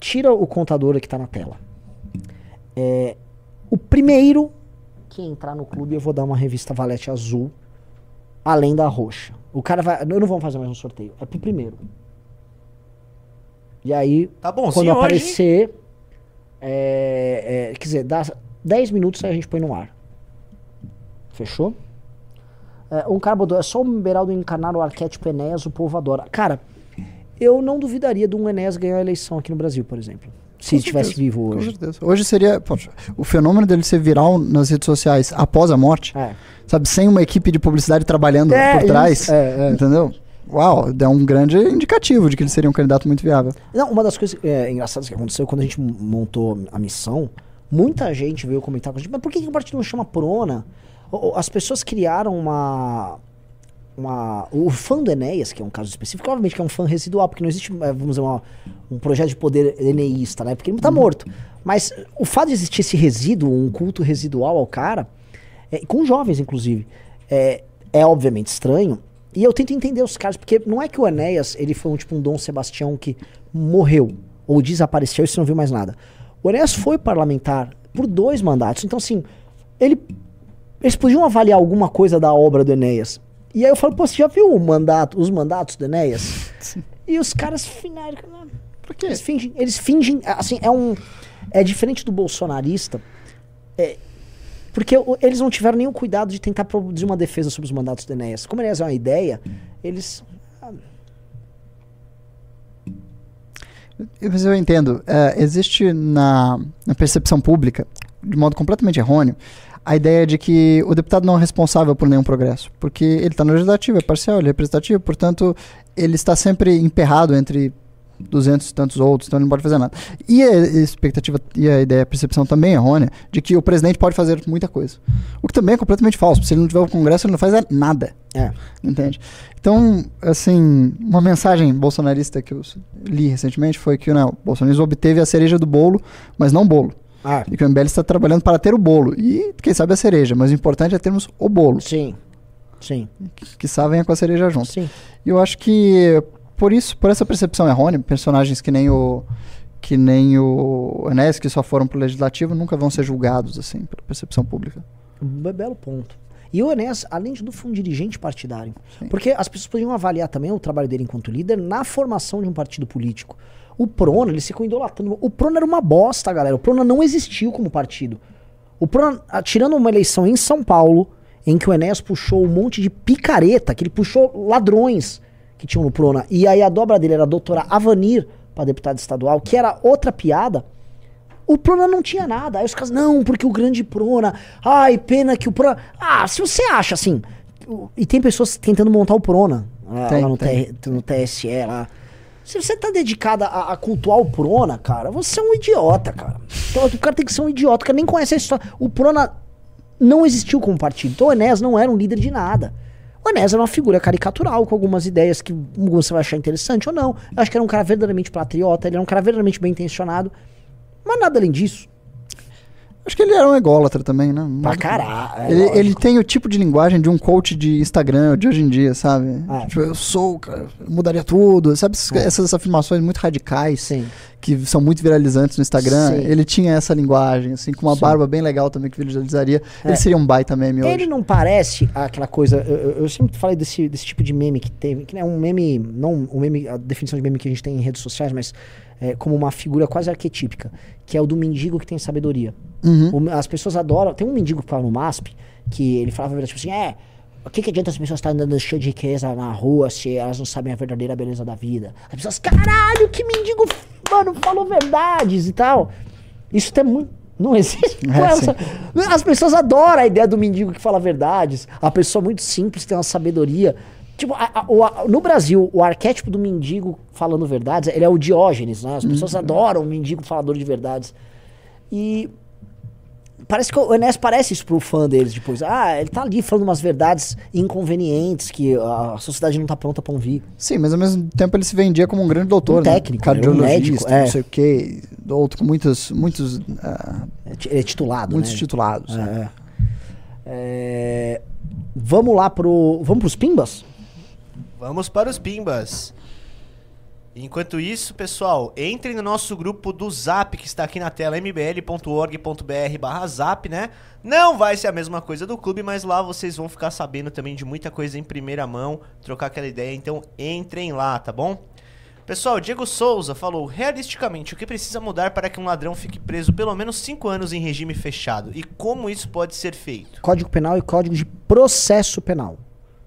Tira o contador que tá na tela. É, o primeiro que entrar no clube, eu vou dar uma revista Valete azul, além da roxa. O cara vai. Eu não vou fazer mais um sorteio. É pro primeiro. E aí, Tá bom, quando sim, hoje. aparecer. é, é, quer dizer, dá 10 minutos aí a gente põe no ar. Fechou? É, um cara botou, é só o Beraldo encarnar o arquétipo Enéas, o povo adora. Cara, eu não duvidaria de um Enéas ganhar a eleição aqui no Brasil, por exemplo. Se estivesse vivo Com hoje. certeza. Hoje seria. poxa, o fenômeno dele ser viral nas redes sociais após a morte, É. sabe, sem uma equipe de publicidade trabalhando É, por trás, isso, é, é. entendeu? Uau, é um grande indicativo de que ele seria um candidato muito viável. Não, uma das coisas é, engraçadas que aconteceu quando a gente montou a missão, muita gente veio comentar com a gente, mas por que, que o partido não chama Prona? As pessoas criaram uma. Uma, o fã do Enéas, que é um caso específico, obviamente que é um fã residual, porque não existe, eh, vamos dizer, uma- um projeto de poder eneísta, né? Porque ele tá morto. Mas o fato de existir esse resíduo, um culto residual ao cara, é, com jovens, inclusive, é, é obviamente estranho. E eu tento entender os caras, porque não é que o Enéas ele foi um tipo um Dom Sebastião que morreu ou desapareceu e você não viu mais nada. O Enéas foi parlamentar por dois mandatos. Então, assim, ele, eles podiam avaliar alguma coisa da obra do Enéas. E aí eu falo, pô, você já viu o mandato, os mandatos do Enéas? E os caras finais. Por quê? Eles fingem, eles fingem, assim, é um. É diferente do bolsonarista. é, porque eles não tiveram nenhum cuidado de tentar produzir uma defesa sobre os mandatos do Enéas. Como Enéas é uma ideia, eles. Mas eu entendo. é, existe na, na percepção pública, de modo completamente errôneo, a ideia de que o deputado não é responsável por nenhum progresso. Porque ele está no legislativo, é parcial, ele é representativo, portanto, ele está sempre emperrado entre 200 e tantos outros, então ele não pode fazer nada. E a expectativa e a ideia, a percepção também errônea de que o presidente pode fazer muita coisa. O que também é completamente falso. Se ele não tiver o Congresso, ele não faz nada. É. Entende? Então, assim, uma mensagem bolsonarista que eu li recentemente foi que né, o bolsonarismo obteve a cereja do bolo, mas não bolo. Ah, E que o MBL está trabalhando para ter o bolo. E, quem sabe, a cereja. Mas o importante é termos o bolo. sim. Sim. Que sabe venha com a cereja junto. Sim. E eu acho que, por isso, por essa percepção errônea, personagens que nem o que nem o Enéas, que só foram pro legislativo, nunca vão ser julgados, assim, pela percepção pública. Be- Belo ponto. E o Enéas, além de tudo, foi um dirigente partidário. Sim. Porque as pessoas podiam avaliar também o trabalho dele enquanto líder na formação de um partido político. O Prona, ele ficou idolatrando. O Prona era uma bosta, galera. O Prona não existiu como partido. O Prona, ah, tirando uma eleição em São Paulo, em que o Enéas puxou um monte de picareta, que ele puxou ladrões que tinham no Prona. E aí a dobra dele era a doutora Avanir, para deputada estadual, que era outra piada. O Prona não tinha nada. Aí os caras, não, porque o grande Prona. Ai, pena que o Prona. Ah, se você acha assim. E tem pessoas tentando montar o Prona lá, Tem, lá no, tem. No TSE lá. Se você tá dedicada a, a cultuar o Prona, cara, você é um idiota, cara. Então, o cara tem que ser um idiota, o cara nem conhece a história. O Prona não existiu como partido. Então o Enéas não era um líder de nada. O Enéas era uma figura caricatural, com algumas ideias que você vai achar interessante ou não. Eu acho que era um cara verdadeiramente patriota, ele era um cara verdadeiramente bem intencionado. Mas nada além disso. Acho que ele era um ególatra também, né? Pra caralho. é Ele, lógico. ele tem o tipo de linguagem de um coach de Instagram de hoje em dia, sabe? Ah. Tipo, eu sou, cara, eu mudaria tudo. Sabe essas, É. essas afirmações muito radicais Sim. que são muito viralizantes no Instagram? Sim. Ele tinha essa linguagem, assim, com uma Sim. barba bem legal também que viralizaria. É. Ele seria um baita meme Ele hoje. não parece aquela coisa. Eu, eu- sempre falei desse, desse tipo de meme que tem. Que é um meme. Não um meme, a definição de meme que a gente tem em redes sociais, mas é, como uma figura quase arquetípica. Que é o do mendigo que tem sabedoria. Uhum. O- as pessoas adoram. Tem um mendigo que fala no MASP que ele falava tipo assim: é. O que, que adianta as pessoas estarem andando cheio de riqueza na rua se elas não sabem a verdadeira beleza da vida? As pessoas, caralho, que mendigo, mano, falou verdades e tal. Isso tem muito. Não existe. É, essa- As pessoas adoram a ideia do mendigo que fala verdades. A pessoa muito simples, tem uma sabedoria. Tipo, a- a- o- no Brasil, o arquétipo do mendigo falando verdades, ele é o Diógenes, né? As pessoas adoram o mendigo falador de verdades. E parece que o Enéas parece isso pro fã deles depois. Ah, ele tá ali falando umas verdades inconvenientes que a sociedade não tá pronta pra ouvir. Sim, mas ao mesmo tempo ele se vendia como um grande doutor, Um né? técnico, ele era um cardiologista, médico, é. não sei o quê, outro com muitos, muitos, ah, É é titulado, muitos né? titulados. né? É. É, Vamos lá pro. Vamos pros Pimbas? Vamos para os Pimbas. Enquanto isso, pessoal, entrem no nosso grupo do Zap, que está aqui na tela, mbl.org.br barra zap, né? Não vai ser a mesma coisa do clube, mas lá vocês vão ficar sabendo também de muita coisa em primeira mão, trocar aquela ideia, então entrem lá, tá bom? Pessoal, Diego Souza falou, realisticamente, o que precisa mudar para que um ladrão fique preso pelo menos 5 anos em regime fechado? E como isso pode ser feito? Código Penal e Código de Processo Penal.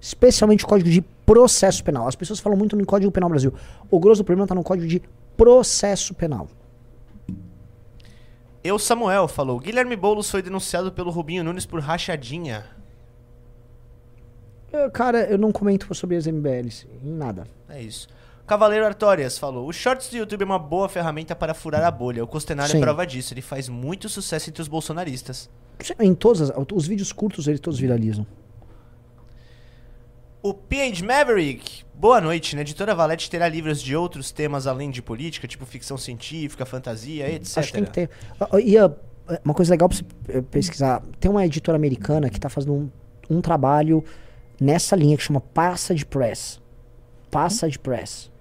Especialmente o Código de Processo Penal. As pessoas falam muito no Código Penal Brasil. O grosso do problema tá no Código de Processo Penal. Eu Samuel falou, Guilherme Boulos foi denunciado pelo Rubinho Nunes por rachadinha. Eu, cara, eu não comento sobre as MBLs, nada. É isso. Cavaleiro Artorias falou: O Shorts do YouTube é uma boa ferramenta para furar a bolha. O Costenário é prova disso. Ele faz muito sucesso entre os bolsonaristas. Em todas as- os vídeos curtos, eles todos viralizam. O PH Maverick. Boa noite. Na editora Valete terá livros de outros temas além de política, tipo ficção científica, fantasia, etc. Acho que tem que ter. E ah, uma coisa legal pra você eh, pesquisar: tem uma editora americana que tá fazendo um, um trabalho nessa linha que chama Passage Press. Passage Press.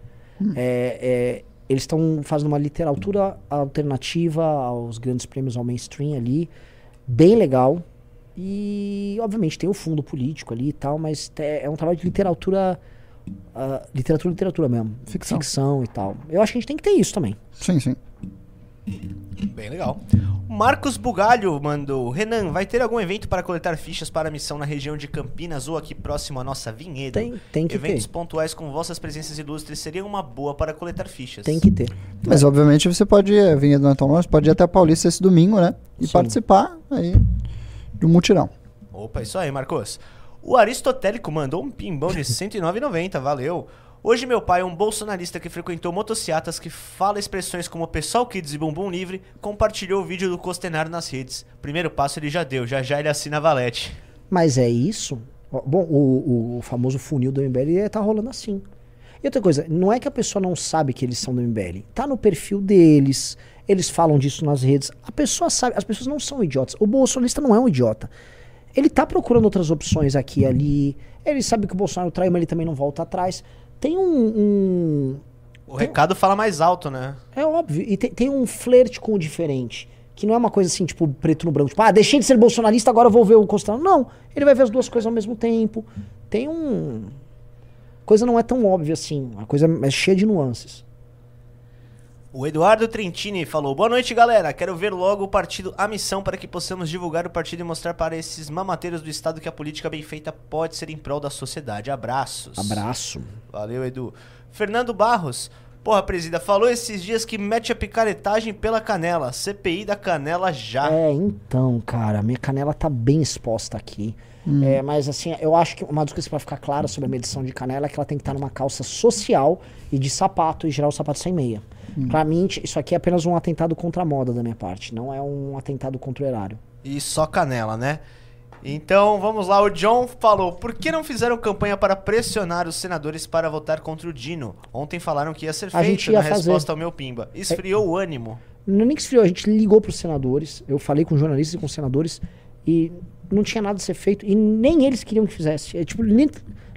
É, é, eles estão fazendo uma literatura alternativa aos grandes prêmios ao mainstream ali. Bem legal. E, obviamente, tem o fundo político ali e tal, mas é, é um trabalho de literatura. ah, literatura, literatura mesmo. Ficção. Ficção e tal. Eu acho que a gente tem que ter isso também. Sim, sim. Bem legal. O Marcos Bugalho mandou: Renan, vai ter algum evento para coletar fichas para a missão na região de Campinas ou aqui próximo à nossa vinhedo? Tem, tem que Eventos ter. pontuais com vossas presenças ilustres seriam uma boa para coletar fichas. Tem que ter. Mas obviamente você pode ir, vinha do Antônio Lopes, pode ir até a Paulista esse domingo, né? E Sim. participar aí do mutirão. Opa, isso aí, Marcos. O Aristotélico mandou um pimbão de 109,90, valeu. Hoje meu pai, um bolsonarista que frequentou motociatas, que fala expressões como pessoal kids e bumbum livre, compartilhou o vídeo do Costenaro nas redes. Primeiro passo ele já deu, já já ele assina a valete. Mas é isso? Bom, o, o famoso funil do MBL é- tá rolando assim. E outra coisa, não é que a pessoa não sabe que eles são do MBL. Tá no perfil deles, eles falam disso nas redes. A pessoa sabe, as pessoas não são idiotas. O bolsonarista não é um idiota. Ele tá procurando outras opções aqui e ali. Ele sabe que o Bolsonaro traiu, mas ele também não volta atrás. Tem um- um, O recado fala mais alto, né? É óbvio. E tem, tem um flerte com o diferente. Que não é uma coisa assim, tipo, preto no branco. Tipo, ah, deixei de ser bolsonarista, agora eu vou ver o Costello. Não. Ele vai ver as duas coisas ao mesmo tempo. Tem um. Coisa não é tão óbvia assim. A coisa é cheia de nuances. O Eduardo Trentini falou: Boa noite, galera. Quero ver logo o partido A Missão para que possamos divulgar o partido e mostrar para esses mamateiros do Estado que a política bem feita pode ser em prol da sociedade. Abraços. Abraço. Valeu, Edu. Fernando Barros. Porra, presida, falou esses dias que mete a picaretagem pela canela. CPI da canela já. É, então, cara, minha canela tá bem exposta aqui. É, mas assim, eu acho que uma das coisas pra ficar clara sobre a medição de canela é que ela tem que estar numa calça social e de sapato, e gerar o sapato sem meia. Pra mim, isso aqui é apenas um atentado contra a moda da minha parte, não é um atentado contra o erário. E só canela, né? Então vamos lá, o John falou: por que não fizeram campanha para pressionar os senadores para votar contra o Dino? Ontem falaram que ia ser A feito na ia fazer. resposta ao meu pimba. Esfriou o ânimo. Não é nem que esfriou, a gente ligou pros senadores, eu falei com jornalistas e com senadores, e não tinha nada a ser feito, e nem eles queriam que fizesse. É tipo, li-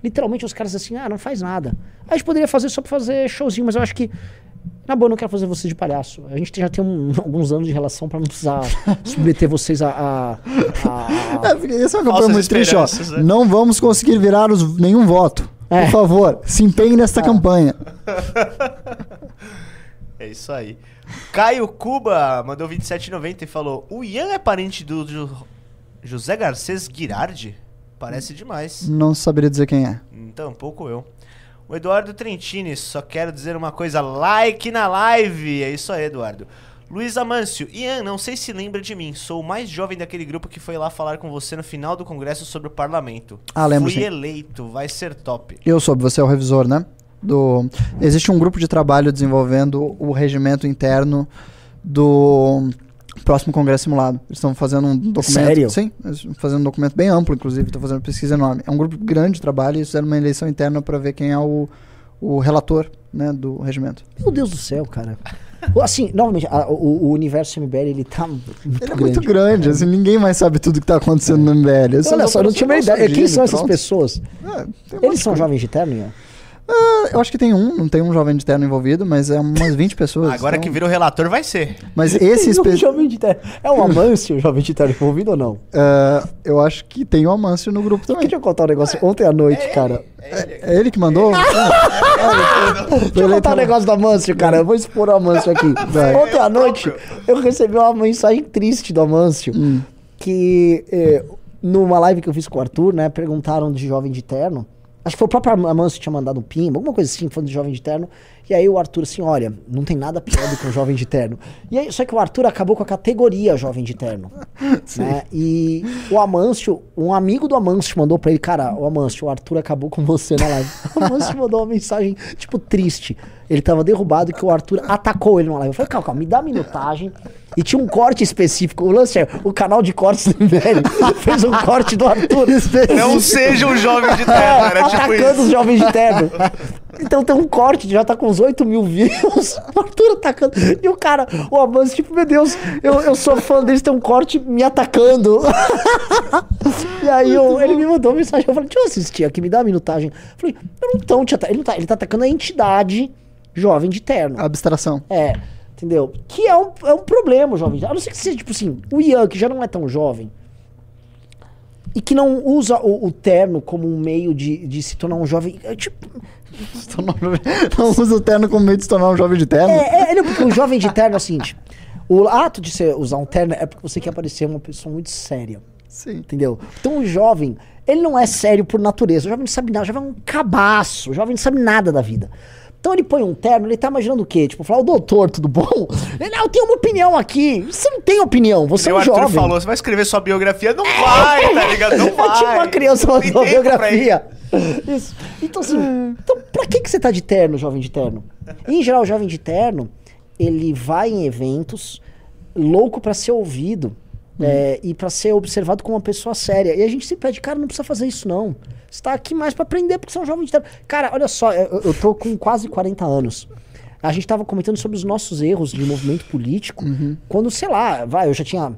literalmente os caras assim, ah, não faz nada. A gente poderia fazer só pra fazer showzinho, mas eu acho que. Na boa, eu não quero fazer vocês de palhaço. A gente já tem um- alguns anos de relação pra não precisar submeter vocês a. a, a- É, porque essa é uma campanha Falsas muito triste, ó. né? Não vamos conseguir virar os- nenhum voto. É. Por favor, se empenhe nesta campanha. É isso aí. Caio Cuba mandou 27,90 e falou: O Ian é parente do José Garcês Girardi? Parece demais. Não saberia dizer quem é. Então, pouco eu. O Eduardo Trentini, só quero dizer uma coisa: like na live! É isso aí, Eduardo. Luiz Amâncio, Ian, não sei se lembra de mim, sou o mais jovem daquele grupo que foi lá falar com você no final do congresso sobre o parlamento. Ah, lembro, Fui sim. eleito, vai ser top. Eu soube, você é o revisor, né? Do... Existe um grupo de trabalho desenvolvendo o regimento interno do próximo Congresso Simulado. Eles estão fazendo um documento. Sério? Sim, fazendo um documento bem amplo, inclusive, estão fazendo uma pesquisa enorme. É um grupo grande de trabalho e eles fizeram uma eleição interna para ver quem é o, o relator né, do regimento. Meu Deus do céu, cara. Assim, novamente, a- o, o universo MBL ele tá muito Ele é grande. muito grande, assim, ninguém mais sabe tudo que está acontecendo no MBL. Olha só só, eu não tinha uma ideia. Quem são essas pronto. pessoas? É, Eles são coisa. jovens de terno? Ah, eu acho que tem um, não tem um jovem de terno envolvido, mas é umas 20 pessoas. Agora então- que virou relator, vai ser. Mas esse um espe... jovem de terno. É o Amâncio, o jovem de terno envolvido ou não? Ah, eu acho que tem o Amâncio no grupo também. Deixa eu contar um negócio. Ontem à noite, cara. É ele que mandou? Deixa eu contar um negócio do Amâncio, cara. Eu vou expor o Amâncio aqui. Vai. Ontem à noite, eu recebi uma mensagem triste do Amâncio. Que eh, numa live que eu fiz com o Arthur, né? Perguntaram de jovem de terno. Acho que foi o próprio Amanso que tinha mandado um pimba, alguma coisa assim, falando de jovem de terno. E aí o Arthur assim, olha, não tem nada pior do que um jovem de terno. E aí, só que o Arthur acabou com a categoria jovem de terno. né? E o Amâncio, um amigo do Amâncio mandou pra ele, cara, o Amâncio, o Arthur acabou com você na live. O Amâncio mandou uma mensagem, tipo, triste. Ele tava derrubado que o Arthur atacou ele na live. Eu falei, calma, calma, me dá a minutagem. E tinha um corte específico. O lance é, o canal de cortes do MBL fez um corte do Arthur. Não seja um jovem de terno, era tipo atacando isso. os jovens de terno. Então tem um corte, já tá com uns 8 mil views. O Arthur atacando. E o cara, o Avanço, tipo, meu Deus, eu, eu sou fã deles, tem um corte me atacando. e aí eu- ele me mandou uma mensagem. Eu falei, deixa eu assistir aqui, me dá a minutagem. Eu falei, eu não tô te atacando. Ele, tá, ele tá atacando a entidade jovem de terno. Abstração. É, entendeu? Que é um, é um problema, jovem. A não ser que seja, tipo assim, o Ian, que já não é tão jovem, e que não usa o, o terno como um meio de, de se tornar um jovem. é, tipo, Não usa o terno como meio de se tornar um jovem de terno. é, é, não, porque o jovem de terno é o seguinte: o ato de você usar um terno é porque você quer parecer uma pessoa muito séria. Sim. Entendeu? Então o jovem, ele não é sério por natureza. O jovem não sabe nada, o jovem é um cabaço, o jovem não sabe nada da vida. Então ele põe um terno, ele tá imaginando o quê? Tipo, falar, o doutor, tudo bom? Ele, não, eu tenho uma opinião aqui. Você não tem opinião, você E é um Arthur jovem. falou, você vai escrever sua biografia? Não vai, tá ligado? Não vai. tinha uma criança pra biografia. Isso. Então, assim, então, pra que, que você tá de terno, jovem de terno? Em geral, o jovem de terno, ele vai em eventos louco pra ser ouvido é, e pra ser observado como uma pessoa séria. E a gente se pede, cara, não precisa fazer isso, não. Você tá aqui mais pra aprender porque você é um jovem de terno. Cara, olha só, eu, eu tô com quase 40 anos. A gente tava comentando sobre os nossos erros de movimento político. Quando, sei lá, vai, eu já tinha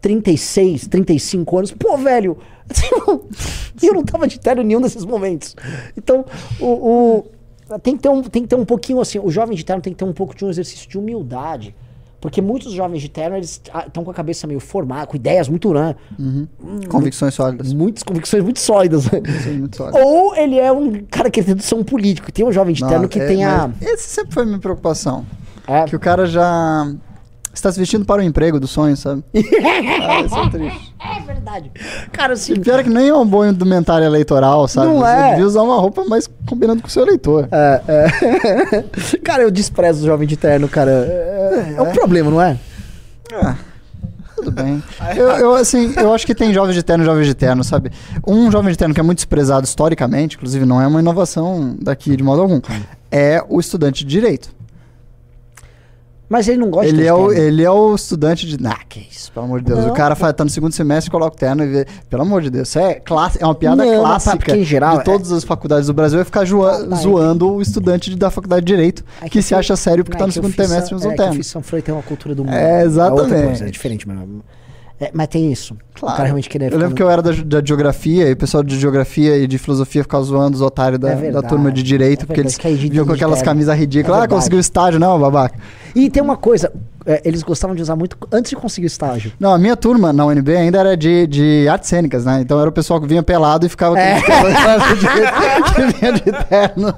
36, 35 anos. Pô, velho, eu não tava de terno em nenhum desses momentos. Então, o, o- tem, que ter um, tem que ter um pouquinho assim, o jovem de terno tem que ter um pouco de um exercício de humildade. Porque muitos jovens de terno, eles estão com a cabeça meio formada, com ideias muito, né? Convicções sólidas. Muitas convicções muito sólidas. Sim, muito sólidas. Ou ele é um cara que tem ser um político. Tem um jovem de Não, terno que é, tem a. Esse sempre foi a minha preocupação. É, Que o cara já está se vestindo para o emprego do sonho, sabe? ah, isso é triste. é verdade. Cara, assim. E pior é que nem é um bom indumentário eleitoral, sabe? Não Você é. devia usar uma roupa mais combinando com o seu eleitor. É, é. cara, eu desprezo o jovem de terno, cara. É, é um problema, não é? Ah, tudo bem. Eu, eu, assim, eu acho que tem jovens de terno e jovens de terno, sabe? Um jovem de terno que é muito desprezado historicamente, inclusive não é uma inovação daqui de modo algum, é o estudante de direito. Mas ele não gosta Ele de é, o, ele é o estudante de. Ah, que isso, pelo amor de Deus. Não. O cara fa- tá no segundo semestre, coloca o terno e vê. Pelo amor de Deus, isso é, classe, é uma piada Não, clássica em geral de todas as faculdades do Brasil é ficar joa- Ah, tá, zoando o estudante da faculdade de direito É que, eu se acha sério porque tá é no que segundo semestre e usa um é que eu terno. São Freire tem uma cultura do mundo. É, exatamente. outra coisa, é diferente, mas... É, mas tem isso. O cara realmente querer Eu ficar lembro que eu era da, da geografia e o pessoal de geografia e de filosofia ficava zoando os otários da, É da turma de direito, é porque eles de- vinham com de aquelas camisas ridículas. É ah, conseguiu estágio, não, babaca. E tem uma coisa, é, eles gostavam de usar muito antes de conseguir o estágio. Não, a minha turma na UNB ainda era de, de artes cênicas, né? Então era o pessoal que vinha pelado e ficava É. que vinha de terno.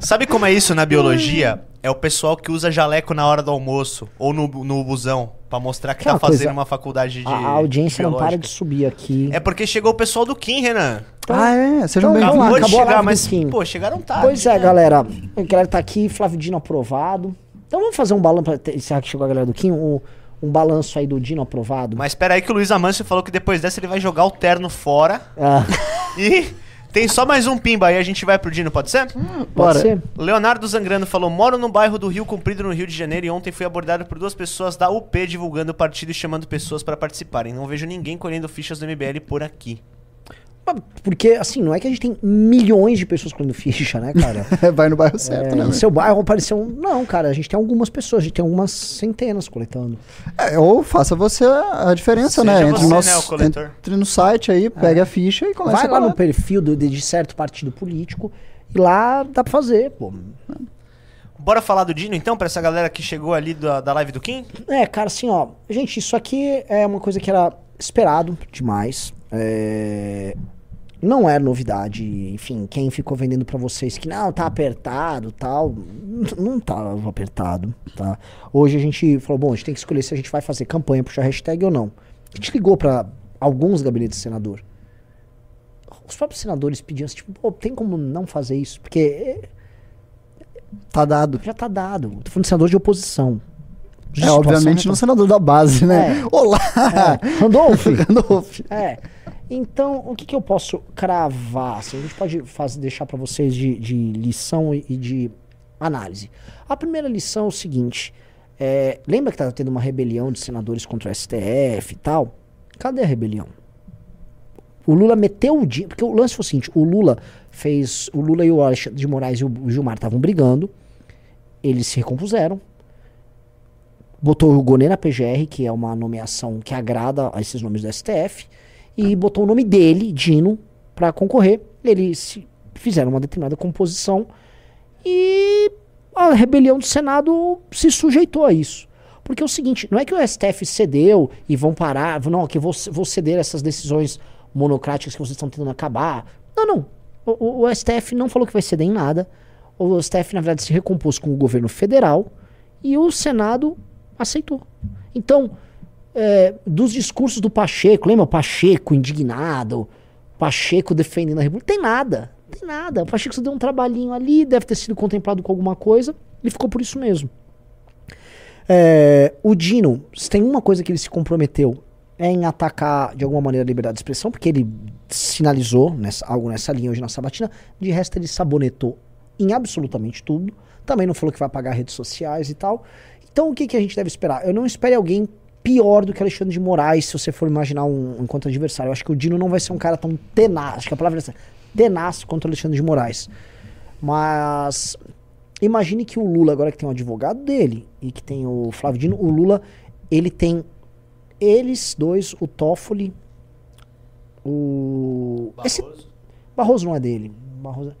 Sabe como é isso na biologia? É o pessoal que usa jaleco na hora do almoço ou no, no busão pra mostrar que Quer tá uma coisa? fazendo uma faculdade de A, a audiência não para biológica. de subir aqui. É porque chegou o pessoal do Kim, Renan. ah, é? Sejam então, bem-vindos. Acabou a chegar, do mas, Kim. pô, chegaram tarde. Pois é, né? galera. A galera tá aqui, Flávio Dino aprovado. Então vamos fazer um balanço pra encerrar que chegou a galera do Kim, um, um balanço aí do Dino aprovado. Mas espera aí que o Luiz Amâncio falou que depois dessa ele vai jogar o terno fora Ah, e tem só mais um pimba aí a gente vai pro Dino, pode ser? pode Bora. ser? Leonardo Zangrano falou: Moro no bairro do Rio Comprido, no Rio de Janeiro, e ontem fui abordado por duas pessoas da UP divulgando o partido e chamando pessoas para participarem. Não vejo ninguém colhendo fichas do MBL por aqui. Porque, assim, não é que a gente tem milhões de pessoas colhendo ficha, né, cara? Vai no bairro certo, É, né? no seu bairro apareceu um... Não, cara, a gente tem algumas pessoas, a gente tem algumas centenas coletando. É, ou faça você a diferença, Seja né? Entre, você, nosso, né, entre no site aí, pegue a ficha e comece Vai a lá no perfil do, de certo partido político e lá dá pra fazer, pô. Bora falar do Dino então, pra essa galera que chegou ali da, da live do Kim? É, cara, assim, ó. Gente, isso aqui é uma coisa que era esperado demais. É, Não é novidade. Enfim, quem ficou vendendo pra vocês que não, tá apertado tal. Não tava apertado, tá? Hoje a gente falou, bom, a gente tem que escolher se a gente vai fazer campanha, puxar hashtag ou não. A gente ligou pra alguns gabinetes de senador. os próprios senadores pediam assim, tipo, pô, tem como não fazer isso? Porque Tá dado. já tá dado. Tô falando de senador de oposição. É, obviamente no senador da base, né? É. Olá! É, Randolph. Randolph. É. Então, o que, que eu posso cravar? Assim, a gente pode deixar para vocês de, de lição e, e de análise. A primeira lição é o seguinte: é, lembra que estava tendo uma rebelião de senadores contra o STF e tal? Cadê a rebelião? O Lula meteu o dia. Porque o lance foi o seguinte: o Lula fez. O Lula e o Alexandre de Moraes e o Gilmar estavam brigando. Eles se recompuseram. Botou o Gonê na PGR, que é uma nomeação que agrada a esses nomes do STF. E botou o nome dele, Dino, para concorrer. Eles fizeram uma determinada composição. E a rebelião do Senado se sujeitou a isso. Porque é o seguinte, não é que o STF cedeu e vão parar, não, que vou, vou ceder essas decisões monocráticas que vocês estão tentando acabar. Não, não. O- o STF não falou que vai ceder em nada. O STF, na verdade, se recompôs com o governo federal e o Senado aceitou. Então, é, dos discursos do Pacheco, lembra o Pacheco indignado, Pacheco defendendo a República? Tem nada, tem nada. O Pacheco só deu um trabalhinho ali, deve ter sido contemplado com alguma coisa e ficou por isso mesmo. É, o Dino, se tem uma coisa que ele se comprometeu é em atacar de alguma maneira a liberdade de expressão, porque ele sinalizou nessa- algo nessa linha hoje na sabatina. De resto, ele sabonetou em absolutamente tudo. Também não falou que vai apagar redes sociais e tal. Então, o que, que a gente deve esperar? Eu não espere alguém pior do que Alexandre de Moraes, se você for imaginar um, um enquanto adversário. Eu acho que o Dino não vai ser um cara tão tenaz. Acho que a palavra é essa, tenaz contra o Alexandre de Moraes. Mas imagine que o Lula, agora que tem um advogado dele e que tem o Flávio Dino, o Lula, ele tem eles dois, o Toffoli, o. Esse, Barroso não é dele. Barroso,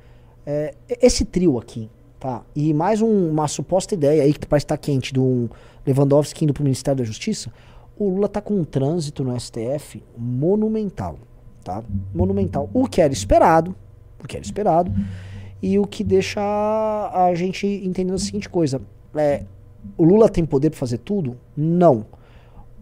é, esse trio aqui, tá? E mais um- uma suposta ideia aí que parece estar quente do Lewandowski indo pro Ministério da Justiça. O Lula tá com um trânsito no STF monumental, tá? Monumental. O que era esperado, o que era esperado, e o que deixa a gente entendendo a seguinte coisa: é, o Lula tem poder para fazer tudo? Não.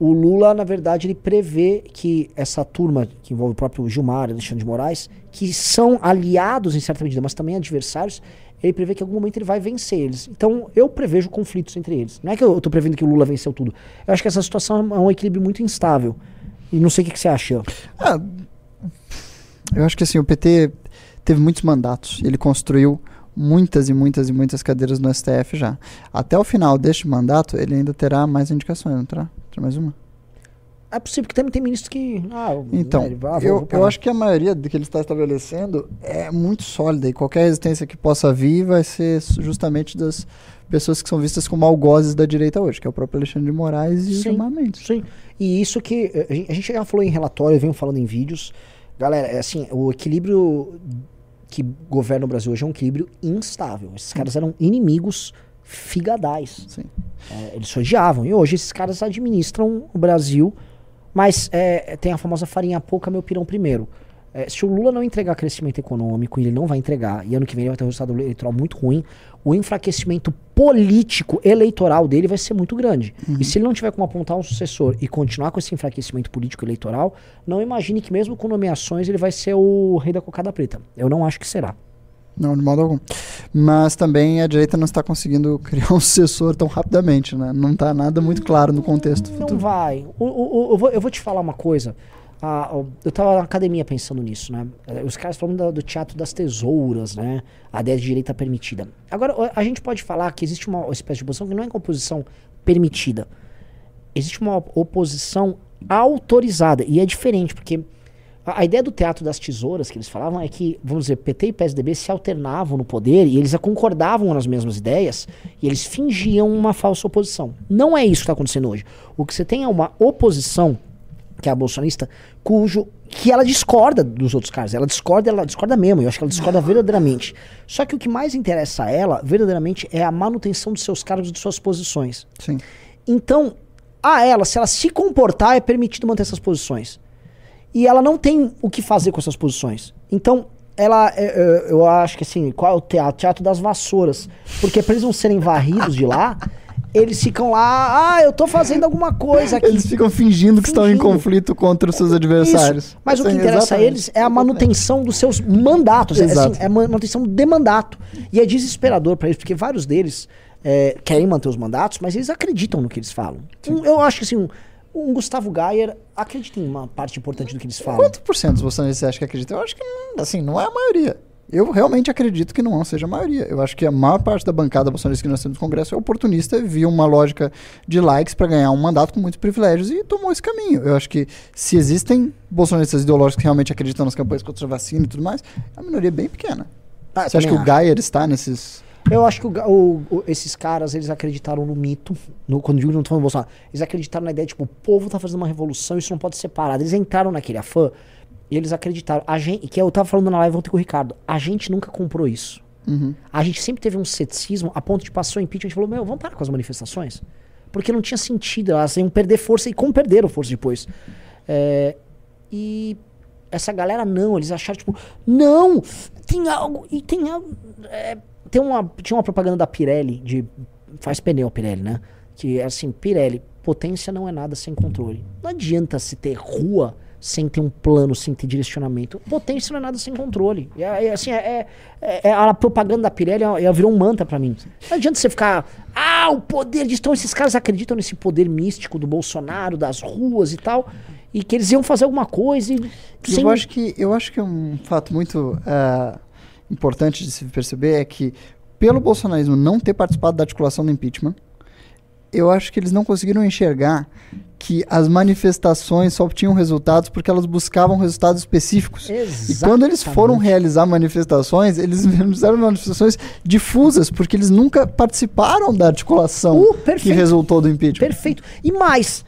O Lula, na verdade, ele prevê que essa turma, que envolve o próprio Gilmar, Alexandre de Moraes, que são aliados em certa medida, mas também adversários, ele prevê que em algum momento ele vai vencer eles. Então, eu prevejo conflitos entre eles. Não é que eu estou prevendo que o Lula venceu tudo. Eu acho que essa situação é um equilíbrio muito instável. E não sei o que, que você acha. Ah, eu acho que assim, o PT teve muitos mandatos. Ele construiu muitas e muitas e muitas cadeiras no STF já. Até o final deste mandato, ele ainda terá mais indicações, não terá? Terá mais uma? É possível que também tem ministro que. Ah, Então, né, vai- eu, vou eu acho que a maioria do que ele está estabelecendo é muito sólida e qualquer resistência que possa vir vai ser justamente das pessoas que são vistas como algozes da direita hoje, que é o próprio Alexandre de Moraes e o Sim. Gilmar Mendes. Sim. E isso que eh, a gen- a gente já falou em relatório, venho falando em vídeos. Galera, é assim, o equilíbrio que governa o Brasil hoje é um equilíbrio instável. Esses caras eram inimigos figadais. Sim. É, eles se odiavam. E hoje esses caras administram o Brasil, mas é, tem a famosa farinha pouca, meu pirão primeiro. É, se o Lula não entregar crescimento econômico, e ele não vai entregar, e ano que vem ele vai ter um resultado eleitoral muito ruim, o enfraquecimento político eleitoral dele vai ser muito grande. E se ele não tiver como apontar um sucessor e continuar com esse enfraquecimento político eleitoral, não imagine que mesmo com nomeações ele vai ser o rei da cocada preta. Eu não acho que será. Não, de modo algum. Mas também a direita não está conseguindo criar um sucessor tão rapidamente, né? Não está nada muito claro no contexto Não futuro. vai. O- o- o- eu, vou, eu vou te falar uma coisa. Ah, eu tava na academia pensando nisso, né? Eh, Os caras falando da- do teatro das tesouras, né? A ideia de direita permitida. Agora, a gente pode falar que existe uma espécie de oposição que não é composição permitida. Existe uma oposição autorizada. E é diferente, porque a, a ideia do teatro das tesouras que eles falavam é que, vamos dizer, PT e PSDB se alternavam no poder e eles concordavam nas mesmas ideias e eles fingiam uma falsa oposição. Não é isso que está acontecendo hoje. O que você tem é uma oposição, que é a bolsonarista, cujo que ela discorda dos outros caras. Ela discorda, ela discorda mesmo. Eu acho que ela discorda verdadeiramente. Só que o que mais interessa a ela, verdadeiramente, é a manutenção dos seus cargos e de suas posições. Sim. Então, a ela, se ela se comportar, é permitido manter essas posições. E ela não tem o que fazer com essas posições. Então, ela, é, é, eu acho que assim, qual é o teatro? Teatro das vassouras. Porque para eles não serem varridos de lá, eles ficam lá, ah, eu tô fazendo alguma coisa aqui. Eles ficam fingindo que estão em Fingindo. conflito contra os seus adversários. Isso. Mas o que Sim, interessa a eles é a manutenção dos seus mandatos. É, Exato. assim, é a manutenção de mandato. E é desesperador pra eles, porque vários deles é, querem manter os mandatos, mas eles acreditam no que eles falam. Um- eu acho que assim, um, um Gustavo Gayer acredita em uma parte importante do que eles falam. Quanto por cento dos bolsonaristas você acha que acreditam? Eu acho que, não- assim, não é a maioria. Eu realmente acredito que não seja a maioria. Eu acho que a maior parte da bancada bolsonarista que nós temos no Congresso é oportunista, viu uma lógica de likes para ganhar um mandato com muitos privilégios e tomou esse caminho. Eu acho que se existem bolsonaristas ideológicos que realmente acreditam nas campanhas contra a vacina e tudo mais, é uma minoria bem pequena. Ah, você acha que também o Gayer está nesses... Eu acho que o o- o- esses caras, eles acreditaram no mito. No, quando digo não tô falando do Bolsonaro, eles acreditaram na ideia de tipo, o povo tá fazendo uma revolução, isso não pode ser parado. Eles entraram naquele afã e eles acreditaram. A gente, que eu tava falando na live ontem com o Ricardo, a gente nunca comprou isso. Uhum. A gente sempre teve um ceticismo a ponto de passar o impeachment e falou: Meu, vamos parar com as manifestações? Porque não tinha sentido, elas iam perder força e como perderam força depois. É, e essa galera não, eles acharam, tipo, não, tem algo, e tem algo. é, tem uma, tinha uma propaganda da Pirelli, de. Faz pneu Pirelli, né? Que é assim, Pirelli, potência não é nada sem controle. Não adianta se ter rua sem ter um plano, sem ter direcionamento. Potência não é nada sem controle. E, é, é, assim, é, é- é- a propaganda da Pirelli ela, virou um mantra pra mim. Não adianta você ficar. Ah, o poder de. Então, esses caras acreditam nesse poder místico do Bolsonaro, das ruas e tal. E que eles iam fazer alguma coisa e. sem- Eu, acho que, eu acho que um fato muito ah, importante de se perceber é que, pelo bolsonarismo não ter participado da articulação do impeachment, eu acho que eles não conseguiram enxergar que as manifestações só tinham resultados porque elas buscavam resultados específicos. E quando eles foram Exatamente. realizar manifestações, eles fizeram manifestações difusas, porque eles nunca participaram da articulação Uh, que resultou do impeachment. Perfeito. E mais,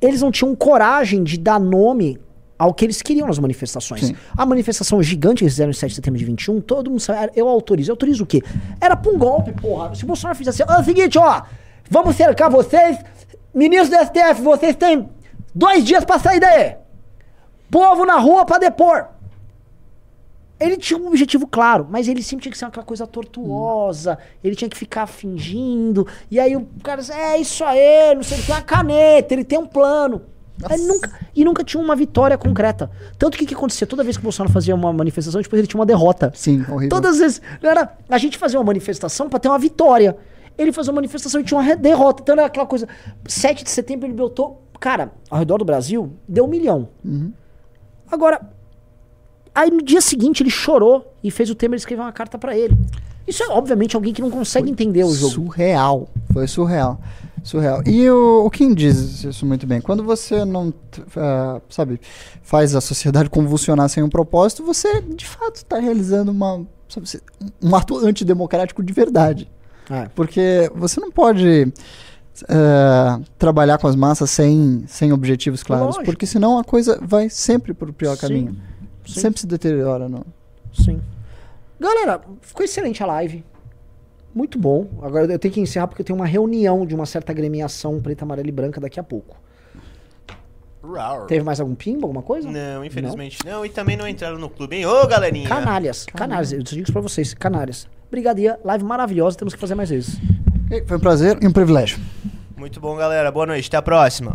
eles não tinham coragem de dar nome ao que eles queriam nas manifestações. Sim. A manifestação gigante que eles fizeram em 7 de setembro de 21, todo mundo sabe, eu autorizo. Eu autorizo o quê? Era pra um golpe, porra. Se o Bolsonaro fizesse assim, é o seguinte, ó, vamos cercar vocês, ministros do STF, vocês têm dois dias pra sair daí. Povo na rua pra depor. Ele tinha um objetivo claro, mas ele sempre tinha que ser aquela coisa tortuosa. Ele tinha que ficar fingindo. E aí o cara disse, é isso aí, não sei, ele tem uma caneta, ele tem um plano. Aí nunca, e nunca tinha uma vitória concreta. Tanto que o que acontecia? Toda vez que o Bolsonaro fazia uma manifestação, depois ele tinha uma derrota. Sim, horrível. Todas as vezes. Era a gente fazia uma manifestação pra ter uma vitória. Ele fazia uma manifestação e tinha uma derrota. Então era aquela coisa. 7 de setembro ele botou. Cara, ao redor do Brasil, deu um milhão. Agora, aí no dia seguinte ele chorou e fez o Temer escrever uma carta pra ele. Isso é obviamente alguém que não consegue entender o jogo. Surreal. Foi surreal. Surreal. E o, o Kim diz isso muito bem. Quando você não, ah, sabe, faz a sociedade convulsionar sem um propósito, você de fato está realizando uma, sabe, um ato antidemocrático de verdade. É. Porque você não pode ah, trabalhar com as massas sem, sem objetivos claros. Lógico. Porque senão a coisa vai sempre para o pior Sim, caminho. sim. Sempre se deteriora. Não? Sim. Galera, ficou excelente a live. Muito bom. Agora eu tenho que encerrar porque eu tenho uma reunião de uma certa agremiação preta, amarela e branca daqui a pouco. Rar. Teve mais algum pimba, alguma coisa? Não, infelizmente não. E também não entraram no clube, hein? Ô, galerinha! Canalhas. Canalhas. Eu digo isso pra vocês. Canalhas. Brigadia, live maravilhosa. Temos que fazer mais vezes. Foi um prazer e um privilégio. Muito bom, galera. Boa noite. Até a próxima.